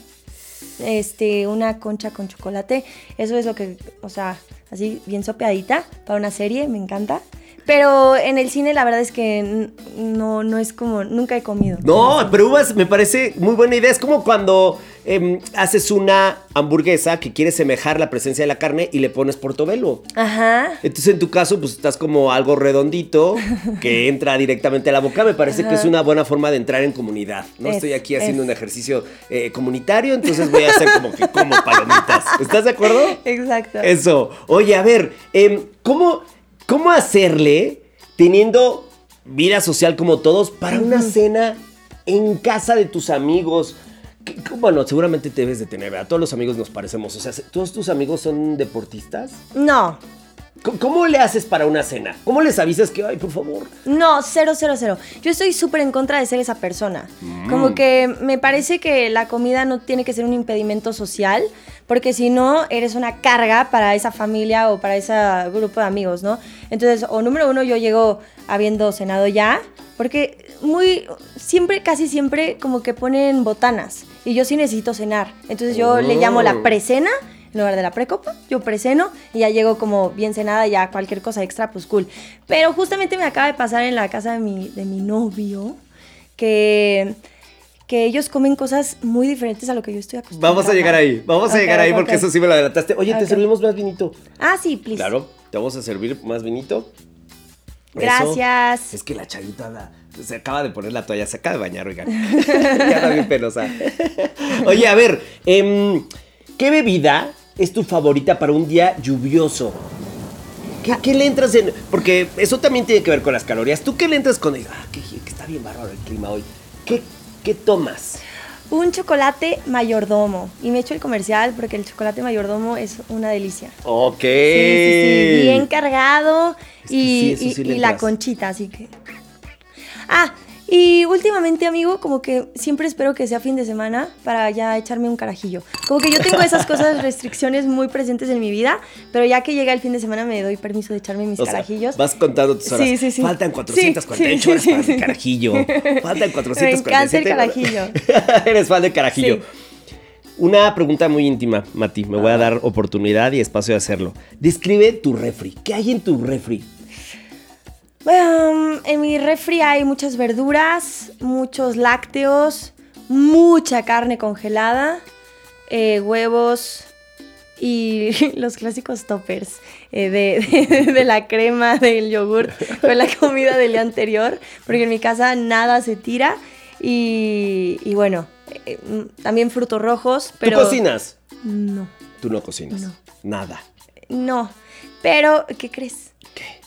Este, una concha con chocolate. Eso es lo que, o sea, así bien sopeadita para una serie, me encanta. Pero en el cine la verdad es que no, no es como, nunca he comido. No, pero uvas me parece muy buena idea. Es como cuando em, haces una hamburguesa que quieres semejar la presencia de la carne y le pones portobelo. Ajá. Entonces, en tu caso, pues estás como algo redondito que entra directamente a la boca. Me parece que es una buena forma de entrar en comunidad. No Es, estoy aquí haciendo es. un ejercicio eh, comunitario, entonces voy a hacer como que como palomitas. ¿Estás de acuerdo? Exacto. Eso. Oye, a ver, em, ¿cómo, ¿cómo hacerle teniendo vida social como todos para una cena en casa de tus amigos? Que- Bueno, seguramente te debes de tener, ¿verdad? Todos los amigos nos parecemos. O sea, ¿todos tus amigos son deportistas? No. ¿Cómo le haces para una cena? ¿Cómo les avisas que, ay, por favor? No, cero, cero, cero. Yo estoy súper en contra de ser esa persona. Mm. Como que me parece que la comida no tiene que ser un impedimento social, porque si no, eres una carga para esa familia o para ese grupo de amigos, ¿no? Entonces, o número uno, yo llego habiendo cenado ya, porque muy, siempre, casi siempre, como que ponen botanas, y yo sí necesito cenar. Entonces yo le llamo la Oh. En lugar de la precopa, yo preseno y ya llego como bien cenada, ya cualquier cosa extra, pues cool. Pero justamente me acaba de pasar en la casa de mi, de mi novio que, que ellos comen cosas muy diferentes a lo que yo estoy acostumbrada. Vamos a llegar ahí, vamos a llegar ahí porque eso sí me lo adelantaste. Oye, ¿te servimos más vinito? Ah, sí, please. Claro, te vamos a servir más vinito. Eso. Gracias. Es que la chavita la- se acaba de poner la toalla, se acaba de bañar, oigan. ya está bien penosa. Oye, a ver, em, ¿qué bebida es tu favorita para un día lluvioso? ¿Qué, qué le entras en...? Porque eso también tiene que ver con las calorías. ¿Tú qué le entras con...? Ah, que, que está bien bárbaro el clima hoy. ¿Qué, qué tomas? Un chocolate mayordomo. Y me echo el comercial porque el chocolate mayordomo es una delicia. Ok. Sí, sí, sí. Bien cargado. Es que y sí, y- la conchita, así que. Ah, y últimamente, amigo, como que siempre espero que sea fin de semana para ya echarme un carajillo. Como que yo tengo esas cosas, restricciones muy presentes en mi vida, pero ya que llega el fin de semana me doy permiso de echarme mis O sea, carajillos. vas contando tus horas. Sí, sí, sí. Faltan Sí, 448 sí, horas sí, para sí. el carajillo. Faltan 447. Me encanta el carajillo. Eres fan del carajillo. Una pregunta muy íntima, Mati. Me voy a dar oportunidad y espacio de hacerlo. Describe tu refri. ¿Qué hay en tu refri? Um, en mi refri hay muchas verduras, muchos lácteos, mucha carne congelada, eh, huevos y los clásicos toppers eh, de, de- de la crema, del yogur con la comida del día anterior, porque en mi casa nada se tira. Y, y bueno, eh, mm, también frutos rojos, pero... ¿Tú cocinas? No, Tú no cocinas. No. Nada. no. Pero, ¿qué crees? ¿Qué?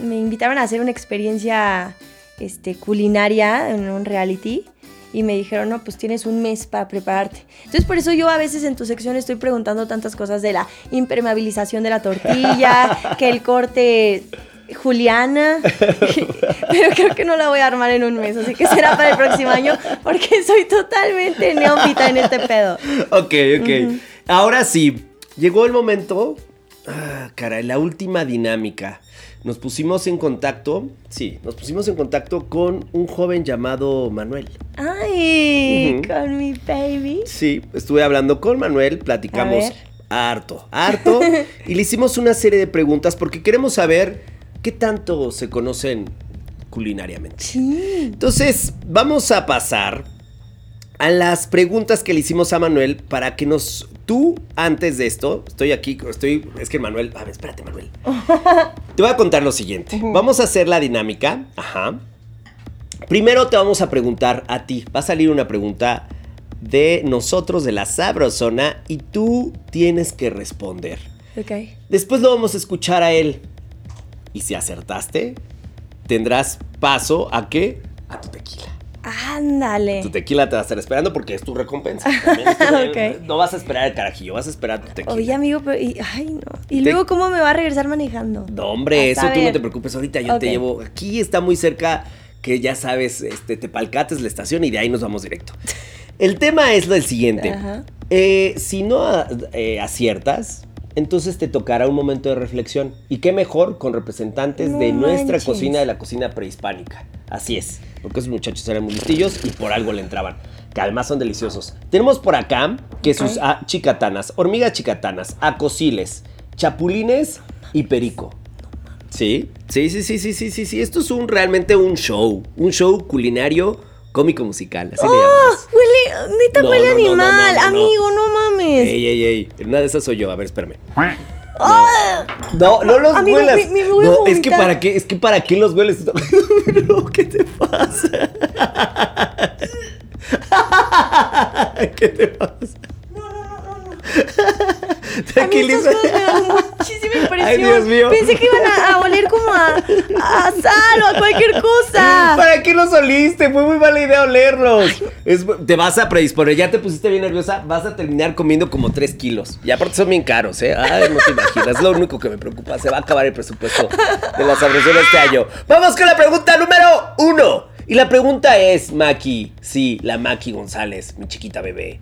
Me invitaron a hacer una experiencia este, culinaria en un reality y me dijeron, no, pues tienes un mes para prepararte. Entonces por eso yo a veces en tu sección estoy preguntando tantas cosas de la impermeabilización de la tortilla, que el corte Juliana, pero creo que no la voy a armar en un mes, así que será para el próximo año porque soy totalmente neófita en este pedo. Ok, ok. Ahora sí, llegó el momento. Ah, caray, la última dinámica. Nos pusimos en contacto, sí, nos pusimos en contacto con un joven llamado Manuel. Ay, con mi baby. Sí, estuve hablando con Manuel, platicamos harto, harto, y le hicimos una serie de preguntas porque queremos saber qué tanto se conocen culinariamente. Sí. Entonces, vamos a pasar a las preguntas que le hicimos a Manuel para que nos... Tú, antes de esto, estoy aquí, estoy... Es que Manuel... A ver, espérate, Manuel. Te voy a contar lo siguiente. Vamos a hacer la dinámica. Ajá. Primero te vamos a preguntar a ti. Va a salir una pregunta de nosotros, de la Sabrosona, y tú tienes que responder. Ok. Después lo vamos a escuchar a él. Y si acertaste, tendrás paso a qué? A tu tequila. Ándale. Tu tequila te va a estar esperando porque es tu recompensa. Es tu-. No vas a esperar el carajillo, vas a esperar tu tequila. Oye, amigo, pero. y- ay, no. ¿Y Te- luego cómo me va a regresar manejando? No, hombre, Hasta eso tú no te preocupes. Ahorita yo te llevo. Aquí está muy cerca, que ya sabes, este, Tepalcates, la estación, y de ahí nos vamos directo. El tema es lo del siguiente. Ajá. Eh, si no eh, aciertas, entonces te tocará un momento de reflexión. Y qué mejor con representantes No de nuestra manches. cocina, de la cocina prehispánica. Así es, porque esos muchachos eran muy listillos y por algo le entraban. Que además son deliciosos. Tenemos por acá que sus ah, chicatanas, hormigas chicatanas, acosiles, chapulines y perico. Sí, sí, sí, sí, sí, sí, sí, sí. Esto es un realmente un show, un show culinario cómico musical, así le ¡Oh! llamamos. Huele. Neta No, huele no, animal. Amigo, no mames. Ey, ey, ey. Una de esas soy yo. A ver, espérame. ¡Ah! No, no los Amigo, huelas. me- me voy a no, es que para qué, es que para qué los hueles. no, ¿qué te pasa? ¿Qué te pasa? A mí Tranquiliza. estas cosas me dan muchísima impresión. Ay, Dios mío. Pensé que iban a, a oler como a, a sal o a cualquier cosa. ¿Para qué los oliste? Fue muy mala idea olerlos. Es- te vas a predisponer, ya te pusiste bien nerviosa, vas a terminar comiendo como 3 kilos. Y aparte son bien caros, ¿eh? Ay, no te imaginas, lo único que me preocupa. Se va a acabar el presupuesto de la sabrosura este año. Vamos con la pregunta número uno. Y la pregunta es, Maki, sí, la Maki González, mi chiquita bebé.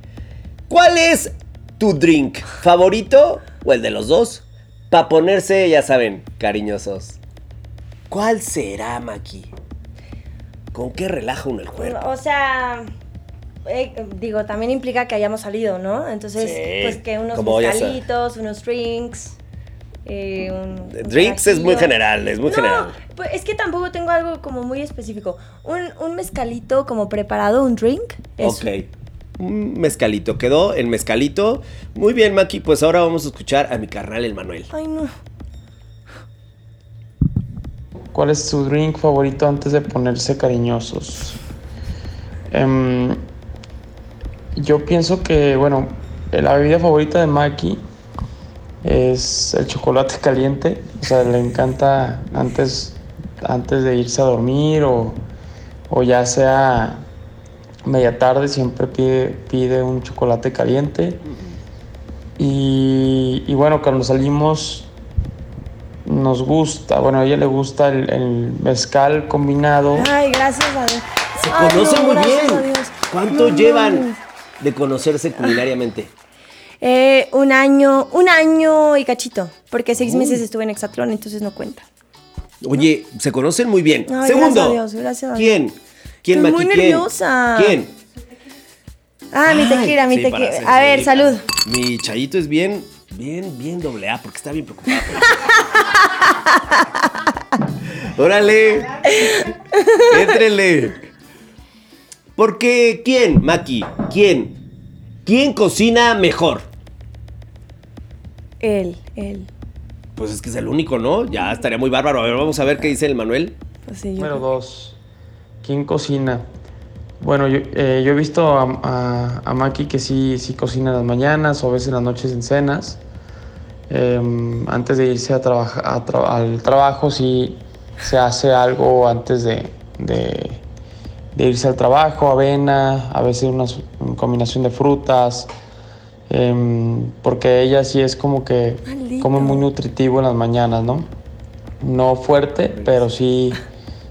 ¿Cuál es tu drink favorito o el de los dos? Para ponerse, ya saben, cariñosos. ¿Cuál será, Maki? ¿Con qué relaja uno el cuerpo? O sea, eh, digo, también implica que hayamos salido, ¿no? Entonces, Sí, pues que unos mezcalitos, unos drinks. eh, un- Drinks es muy general, es muy no, general. Pues es que tampoco tengo algo como muy específico. Un, un mezcalito como preparado, un drink. Eso. Ok. Un mezcalito. Quedó el mezcalito. Muy bien, Maki. Pues ahora vamos a escuchar a mi carnal, el Manuel. Ay, no. ¿Cuál es su drink favorito antes de ponerse cariñosos? Em, yo pienso que, bueno, la bebida favorita de Maki es el chocolate caliente. O sea, le encanta antes, antes de irse a dormir o, o ya sea media tarde, siempre pide, pide un chocolate caliente. Y, y bueno, cuando salimos nos gusta, bueno, a ella le gusta el, el mezcal combinado. Ay, gracias a Dios. Se Ay, conocen no, muy gracias a bien. Dios. ¿Cuánto No llevan de conocerse culinariamente? Eh, un año, un año y cachito. Porque seis Uy. meses estuve en Hexatlón, entonces no cuenta. Oye, se conocen muy bien. Ay, Segundo. gracias a Dios, gracias a Dios. ¿Quién? ¿Quién, Estoy Maki? muy ¿Quién? nerviosa. ¿Quién? Ah, mi tequila, mi sí, tequila. A ver, salud. Mi chayito es bien, bien, bien doble A porque está bien preocupado. ¡Órale! ¡Éntrele! Porque, ¿quién, Maki? ¿Quién? ¿Quién cocina mejor? Él, él. Pues es que es el único, ¿no? Ya estaría muy bárbaro. A ver, vamos a ver qué dice el Manuel. Pues sí, yo Número creo. dos, ¿quién cocina? Bueno, yo, eh, yo he visto a, a- a Maki que sí, sí cocina en las mañanas o a veces en las noches en cenas. Em, antes de irse a trabaja- tra- al trabajo, sí se hace algo antes de, de- de irse al trabajo, avena, a veces una, una combinación de frutas, em, porque ella sí es como que Maldito. come muy nutritivo en las mañanas, ¿no? No fuerte, pero sí,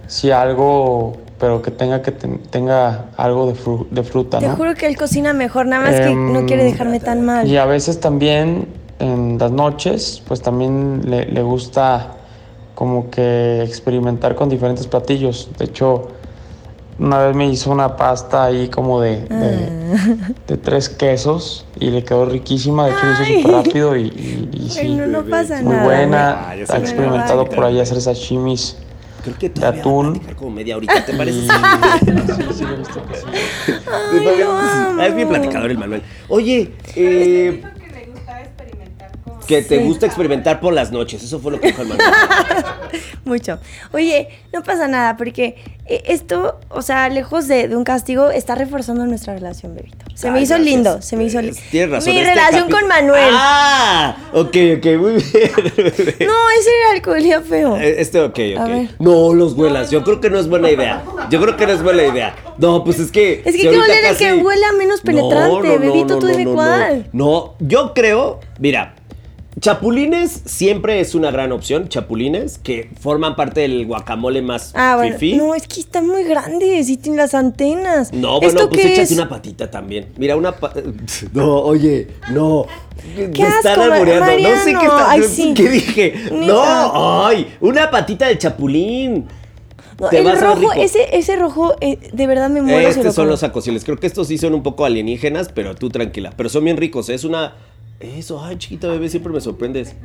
sí algo, pero que tenga que ten- tenga algo de, fru- de fruta, Te ¿no? juro que él cocina mejor, nada más que no Em, quiere dejarme tan mal. Y a veces también en las noches, pues también le, le gusta como que experimentar con diferentes platillos. De hecho, una vez me hizo una pasta ahí como de, de, de tres quesos y le quedó riquísima. De hecho, lo hizo súper rápido y, y- y sí, Ay, no, no pasa muy nada. buena. Ah, ha me experimentado por ahí hacer sashimis. Creo que todavía atún. a platicar como media horita, ¿te parece? Y- sí, que. Ay. Ah, es bien platicador el Manuel. Oye, eh, que te Sí. gusta experimentar por las noches. Eso fue lo que dijo el Manuel. Mucho. Oye, no pasa nada, porque eh, esto, o sea, lejos de, de un castigo, está reforzando nuestra relación, bebito. Se me hizo gracias. lindo, se me hizo lindo. Tienes razón. Mi este relación capi- con Manuel. Ah, ok, ok, muy bien. No, ese era olía feo. Eh, Este, ok, A ok. ver. No los huelas. Yo creo que no es buena idea. Yo creo que no es buena idea. No, pues es que. Es que si que el que casi- huela menos penetrante, bebito, tú dime cuál. No, yo creo. Mira, chapulines siempre es una gran opción. Chapulines que forman parte del guacamole más Ah, bueno. fifí. No, es que están muy grandes y tienen las antenas. No, bueno, ¿Esto pues échate es? una patita también. Mira, una pa- No, oye, no. Me Qué están asco, albureando. No sé qué está- Ay, sí. ¿Qué dije? No, ay, una patita de chapulín. No, el rojo, ese, ese rojo, eh, de verdad me muero. Estos son los acosiles. Creo que estos sí son un poco alienígenas, pero tú tranquila. Pero son bien ricos. ¿eh? Es una. Eso, ay, chiquita bebé, siempre me sorprendes.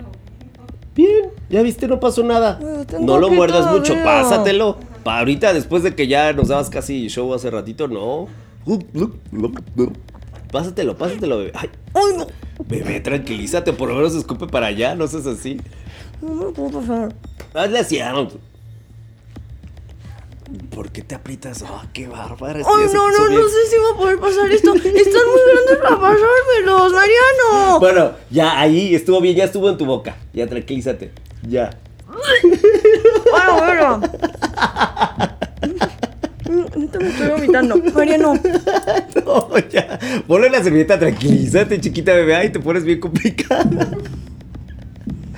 Bien, ya viste, no pasó nada. Tengo No lo muerdas mucho, pásatelo. Pa' ahorita, después de que ya nos dabas casi show hace ratito, no. Pásatelo, pásatelo, bebé. Ay, Ay, no. bebé, tranquilízate, por lo menos escupe para allá, no seas así. No pasar. Hazle así. ¿Por qué te aprietas? Ah, qué sí, Ay, ya se no, no, bien. no sé si va a poder pasar esto. Están muy grandes para pasármelos, Mariano. Bueno, ya ahí estuvo bien, ya estuvo en tu boca. Ya tranquilízate. Ya. Bueno, bueno. ahorita me estoy vomitando. Mariano. No, ya. Ponle la servilleta, tranquilízate, chiquita bebé. Ay, te pones bien complicada.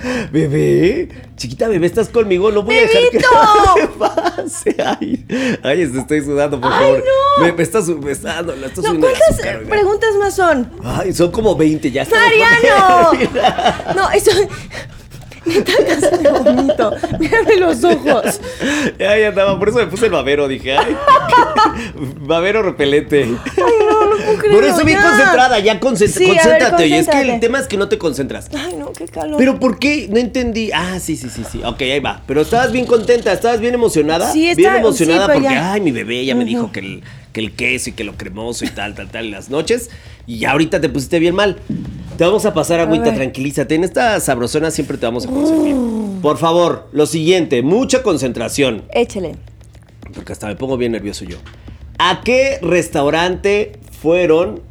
Bebé, chiquita bebé, estás conmigo, no voy a dejar que ¡Bebito! pase. Ay, ay, esto estoy sudando, por Ay, favor. no. Me, me estás, me estás dando, la estás No, ¿Cuántas azúcar, preguntas más son? Ay, son como 20, ya estamos ¡Mariano! No, eso. Casi me vomito. Mírame los ojos. Ay, andaba, por eso me puse el babero, dije, ay, babero repelente. Ay, no, no puedo creerlo, Por eso bien ya. concentrada, ya concent- Sí, a ver, concéntrate. Oye, es que el concéntrate. tema es que no te concentras. Ay, no, qué calor. Pero ¿por qué? No entendí. Ah, sí, sí, sí, sí. Ok, ahí va. Pero estabas bien contenta, estabas bien emocionada. Sí, bien está- emocionada sí, pero porque, ya. ay, mi bebé ya me dijo que el, que el queso y que lo cremoso y tal, tal, tal en las noches. Y ya ahorita te pusiste bien mal. Te vamos a pasar agüita, tranquilízate. En esta sabrosona siempre te vamos a consentir. Por favor, lo siguiente, mucha concentración. Échale. Porque hasta me pongo bien nervioso yo. ¿A qué restaurante fueron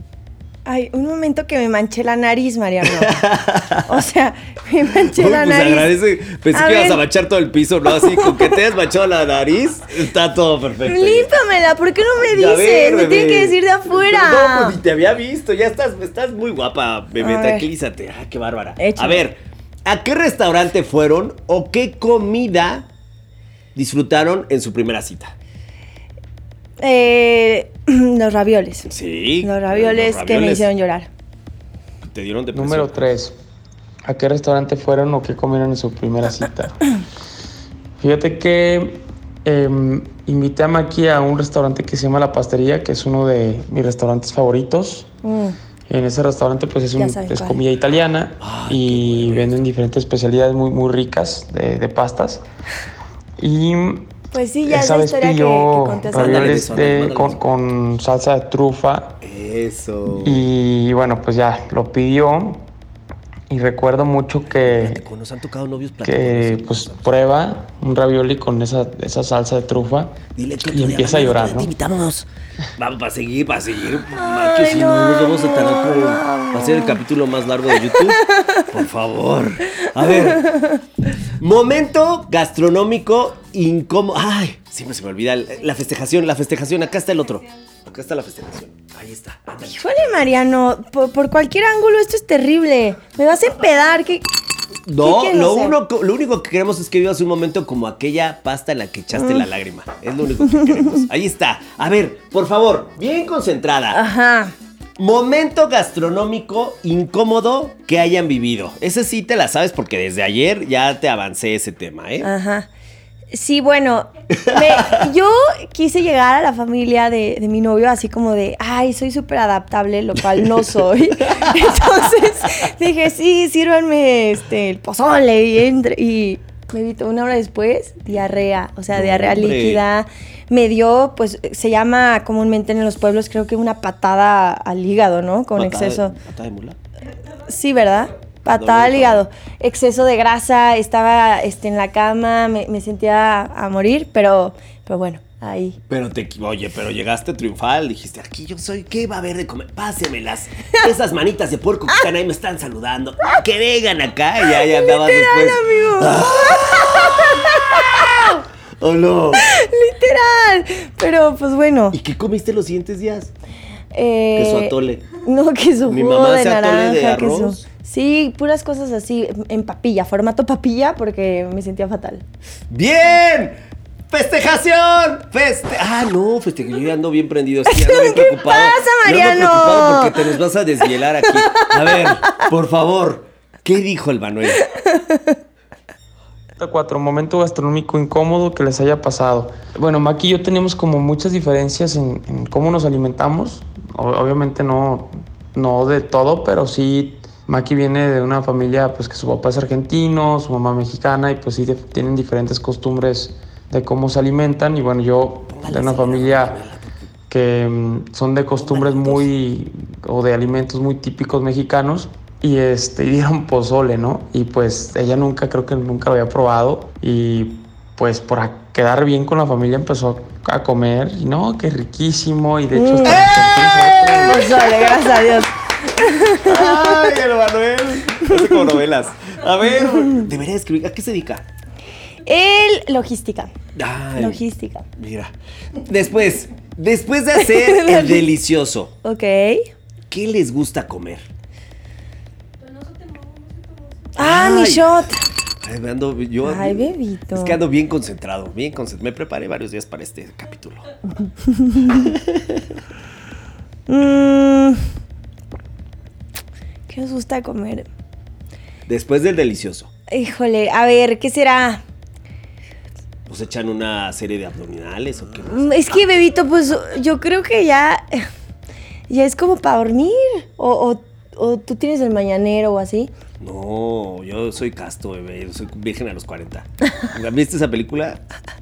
Ay, un momento que me manché la nariz, Mariano. O sea, me manché Uy, la pues nariz. agradece. Pensé A que ibas ver. a manchar todo el piso, ¿no? Así, con que te hayas manchado la nariz, está todo perfecto. Límpamela, ¿por qué no me dices? ver, me bebé. tiene que decir de afuera. No, pues ni te había visto. Ya estás, estás muy guapa, bebé. A ver. Tranquilízate. Ah, qué bárbara. A ver, ¿a qué restaurante fueron o qué comida disfrutaron en su primera cita? Eh, los ravioles. Sí. Los ravioles, los que me hicieron llorar. Te dieron depresión. Número 3. ¿A qué restaurante fueron o qué comieron en su primera cita? Fíjate que em, invité a Maki a un restaurante que se llama La Pastería, que es uno de mis restaurantes favoritos. Mm. En ese restaurante pues es, un- es comida italiana y venden diferentes especialidades muy, muy ricas de, de pastas. Y Pues sí, ya es esa la vez historia que, pidió que contaste. Ravioles de- con, con salsa de trufa Eso. y bueno, pues ya lo pidió y recuerdo mucho que, Cuando nos han tocado novios que platicando. pues prueba un ravioli con esa, esa salsa de trufa Dile que y empieza a llorar, Te ¿no? invitamos. Vamos, para seguir, para seguir. Ay, si no, no, nos vamos a tardar por. Va a ser el capítulo más largo de YouTube. Por favor. A ver. Momento gastronómico incómodo. Ay, siempre se me olvida. La festejación, la festejación. Acá está el otro. Acá está la festejación. Ahí está. Ándale. Híjole, Mariano, por, por cualquier ángulo esto es terrible. Me vas a empedar. ¿qué? No, lo, uno, lo único que queremos es que vivas un momento como aquella pasta en la que echaste Mm. la lágrima. Es lo único que queremos. Ahí está. A ver, por favor, bien concentrada. Ajá. Momento gastronómico incómodo que hayan vivido. Ese sí te la sabes porque desde ayer ya te avancé ese tema, ¿eh? Ajá. Sí, bueno, me- yo quise llegar a la familia de, de mi novio así como de, ay, soy súper adaptable, lo cual no soy. Entonces dije, sí, sírvanme este, el pozole y entre. Y me evitó una hora después, diarrea, o sea, diarrea hombre. líquida. Me dio, pues, se llama comúnmente en los pueblos, creo que una patada al hígado, ¿no? Con Patada- exceso. patada de mula. Sí, ¿verdad? Patada al hígado. Exceso de grasa, estaba este, en la cama, me, me sentía a morir, pero, pero bueno, ahí. Pero te, oye, pero llegaste triunfal, dijiste, aquí yo soy, ¿qué va a haber de comer? Pásemelas. Esas manitas de puerco que están ahí me están saludando. Que vengan acá y ahí andabas después. amigo. ¿O no? Literal. Pero pues bueno. ¿Y qué comiste los siguientes días? eh, Queso atole. No, queso Mi mamá de hace atole naranja, de queso. arroz. Sí, puras cosas así, en papilla, formato papilla, porque me sentía fatal. ¡Bien! ¡Festejación! Feste ah, no, feste yo ya ando bien prendido. Ya ando bien ¿Qué preocupado. pasa, Yo ando Mariano? preocupado porque te nos vas a desvielar aquí. A ver, por favor, ¿qué dijo el Manuel? Cuatro, momento gastronómico incómodo que les haya pasado. Bueno, Maki y yo tenemos como muchas diferencias en, en cómo nos alimentamos. O- obviamente no, no de todo, pero sí Maki viene de una familia pues que su papá es argentino, su mamá mexicana y pues sí de- tienen diferentes costumbres de cómo se alimentan. Y bueno, yo de una familia que mm, son de costumbres muy o de alimentos muy típicos mexicanos y este y dieron pozole, ¿no? Y pues ella nunca creo que nunca lo había probado y pues por a- quedar bien con la familia empezó a comer y no, que riquísimo y de hecho hasta Pozole, gracias a Dios. ¡Ay, el Manuel! Hace como novelas. A ver, debería escribir. ¿A qué se dedica? El logística. Ay, Logística. Mira. Después, Después de hacer el delicioso, Ok. ¿qué les gusta comer? Ah, mi shot. Ay, me ando- yo, Ay, bebito. Es que ando bien concentrado, bien concentrado. Me preparé varios días para este capítulo. Mm. ¿Qué nos gusta comer? Después del delicioso, Híjole, a ver, ¿qué será? ¿Nos echan una serie de abdominales o qué más? Mm, Es que, bebito, pues yo creo que ya. Ya es como para dormir. O, o- o tú tienes el mañanero o así. No, yo soy casto, bebé. Yo soy virgen a los 40. ¿Viste esa película?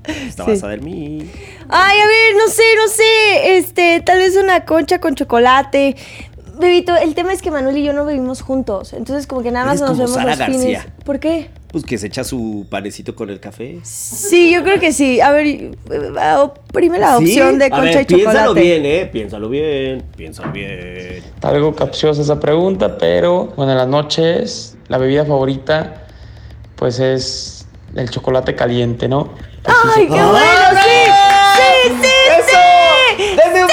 Está basada en mí. Ay, a ver, no sé, no sé. Este, tal vez una concha con chocolate. Bebito, el tema es que Manuel y yo no vivimos juntos. Entonces, como que nada más Eres nos como vemos Sara los fines. ¿Por qué? Pues que se echa su panecito con el café. Sí, yo creo que sí. A ver, oprime la ¿Sí? opción de A concha ver, y chocolate. Piénsalo bien, ¿eh? Piénsalo bien. Piénsalo bien. Está algo capciosa esa pregunta, pero bueno, en las noches la bebida favorita pues es el chocolate caliente, ¿no? Pues sí, ¡Ay, qué bueno! ¡Sí! ¡Sí, sí, sí! ¡Denme un!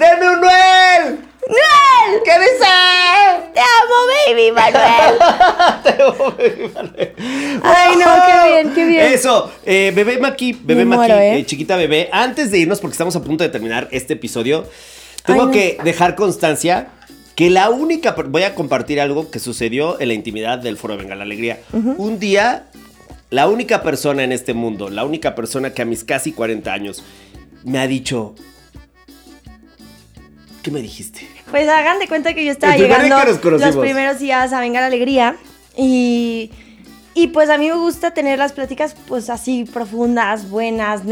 ¡Denme un Noel! ¡Noel! ¿Qué dice? ¡Te amo, baby, Manuel! Ay, no, qué bien, qué bien. Eso, eh, bebé Maki, bebé Me Maki, muero, ¿eh? eh, chiquita bebé. Antes de irnos, porque estamos a punto de terminar este episodio, tengo Ay, no. que dejar constancia que la única. Voy a compartir algo que sucedió en la intimidad del Foro Venga la Alegría. Un día, la única persona en este mundo, la única persona que a mis casi 40 años me ha dicho. ¿Qué me dijiste? Pues hagan de cuenta que yo estaba llegando los primeros días a Venga la Alegría y, y pues a mí me gusta tener las pláticas pues así profundas, buenas,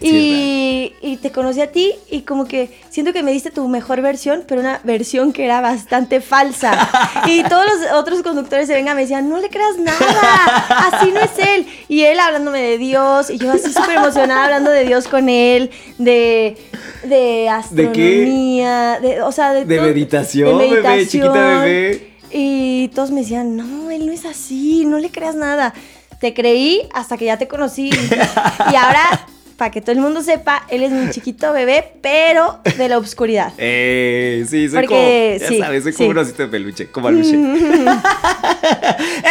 Y, y te conocí a ti y como que siento que me diste tu mejor versión, pero una versión que era bastante falsa. Y todos los otros conductores de Venga me decían, no le creas nada, así no es él. Y él hablándome de Dios, y yo así súper emocionada hablando de Dios con él, de, de astronomía, de, o sea, de, De todo- meditación, de bebé, chiquita bebé. Y todos me decían, no, él no es así, no le creas nada. Te creí hasta que ya te conocí. y ahora, para que todo el mundo sepa, él es mi chiquito bebé, pero de la oscuridad. Eh, sí, soy Porque, como, ya sí, sabes, soy sí. como un osito de peluche, como aluche.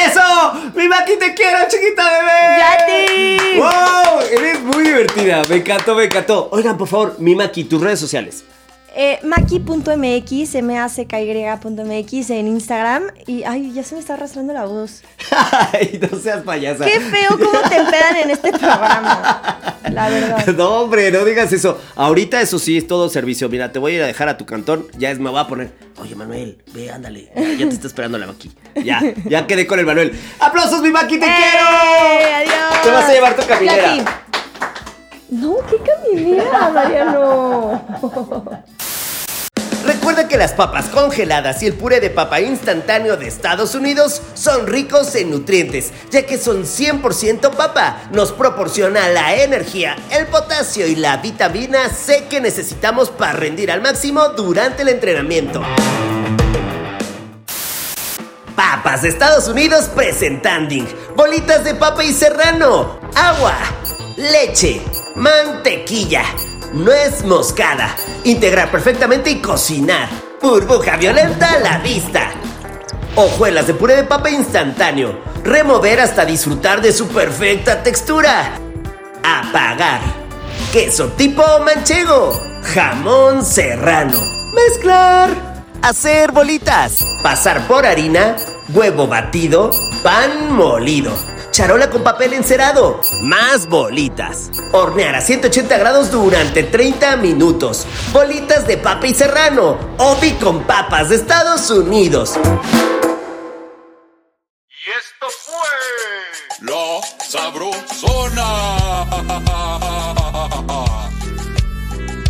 ¡Eso! ¡Mi Maki, te quiero, chiquita bebé! ¡Yati! ¡Wow! Eres muy divertida, me encantó, me encantó. Oigan, por favor, mi Maki, tus redes sociales. Eh, Maki.mx, M-A-C-K-Y.mx en Instagram. Y, ay, ya se me está arrastrando la voz. Ay, no seas payasa. Qué feo cómo te empedan en este programa. La verdad. No, hombre, no digas eso. Ahorita eso sí es todo servicio. Mira, te voy a ir a dejar a tu cantón. Ya es, me voy a poner. Oye, Manuel, ve, ándale. Ya, te está esperando la Maki. Ya, ya quedé con el Manuel. ¡Aplausos, mi Maki, te ¡Eh! quiero! ¡Adiós! Te vas a llevar tu caminera. No, qué caminera, Mariano. Recuerda que las papas congeladas y el puré de papa instantáneo de Estados Unidos son ricos en nutrientes, ya que son 100% papa. Nos proporciona la energía, el potasio y la vitamina C que necesitamos para rendir al máximo durante el entrenamiento. Papas de Estados Unidos presentando bolitas de papa y serrano, agua, leche, mantequilla, nuez moscada, integrar perfectamente y cocinar, burbuja violenta a la vista, hojuelas de puré de papa instantáneo, remover hasta disfrutar de su perfecta textura, apagar, queso tipo manchego, jamón serrano, mezclar, hacer bolitas, pasar por harina, huevo batido, pan molido, charola con papel encerado, más bolitas, hornear a 180 grados durante 30 minutos, bolitas de papa y serrano, obi con papas de Estados Unidos. Y esto fue La Sabrosona.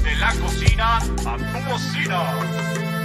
De la cocina a tu cocina.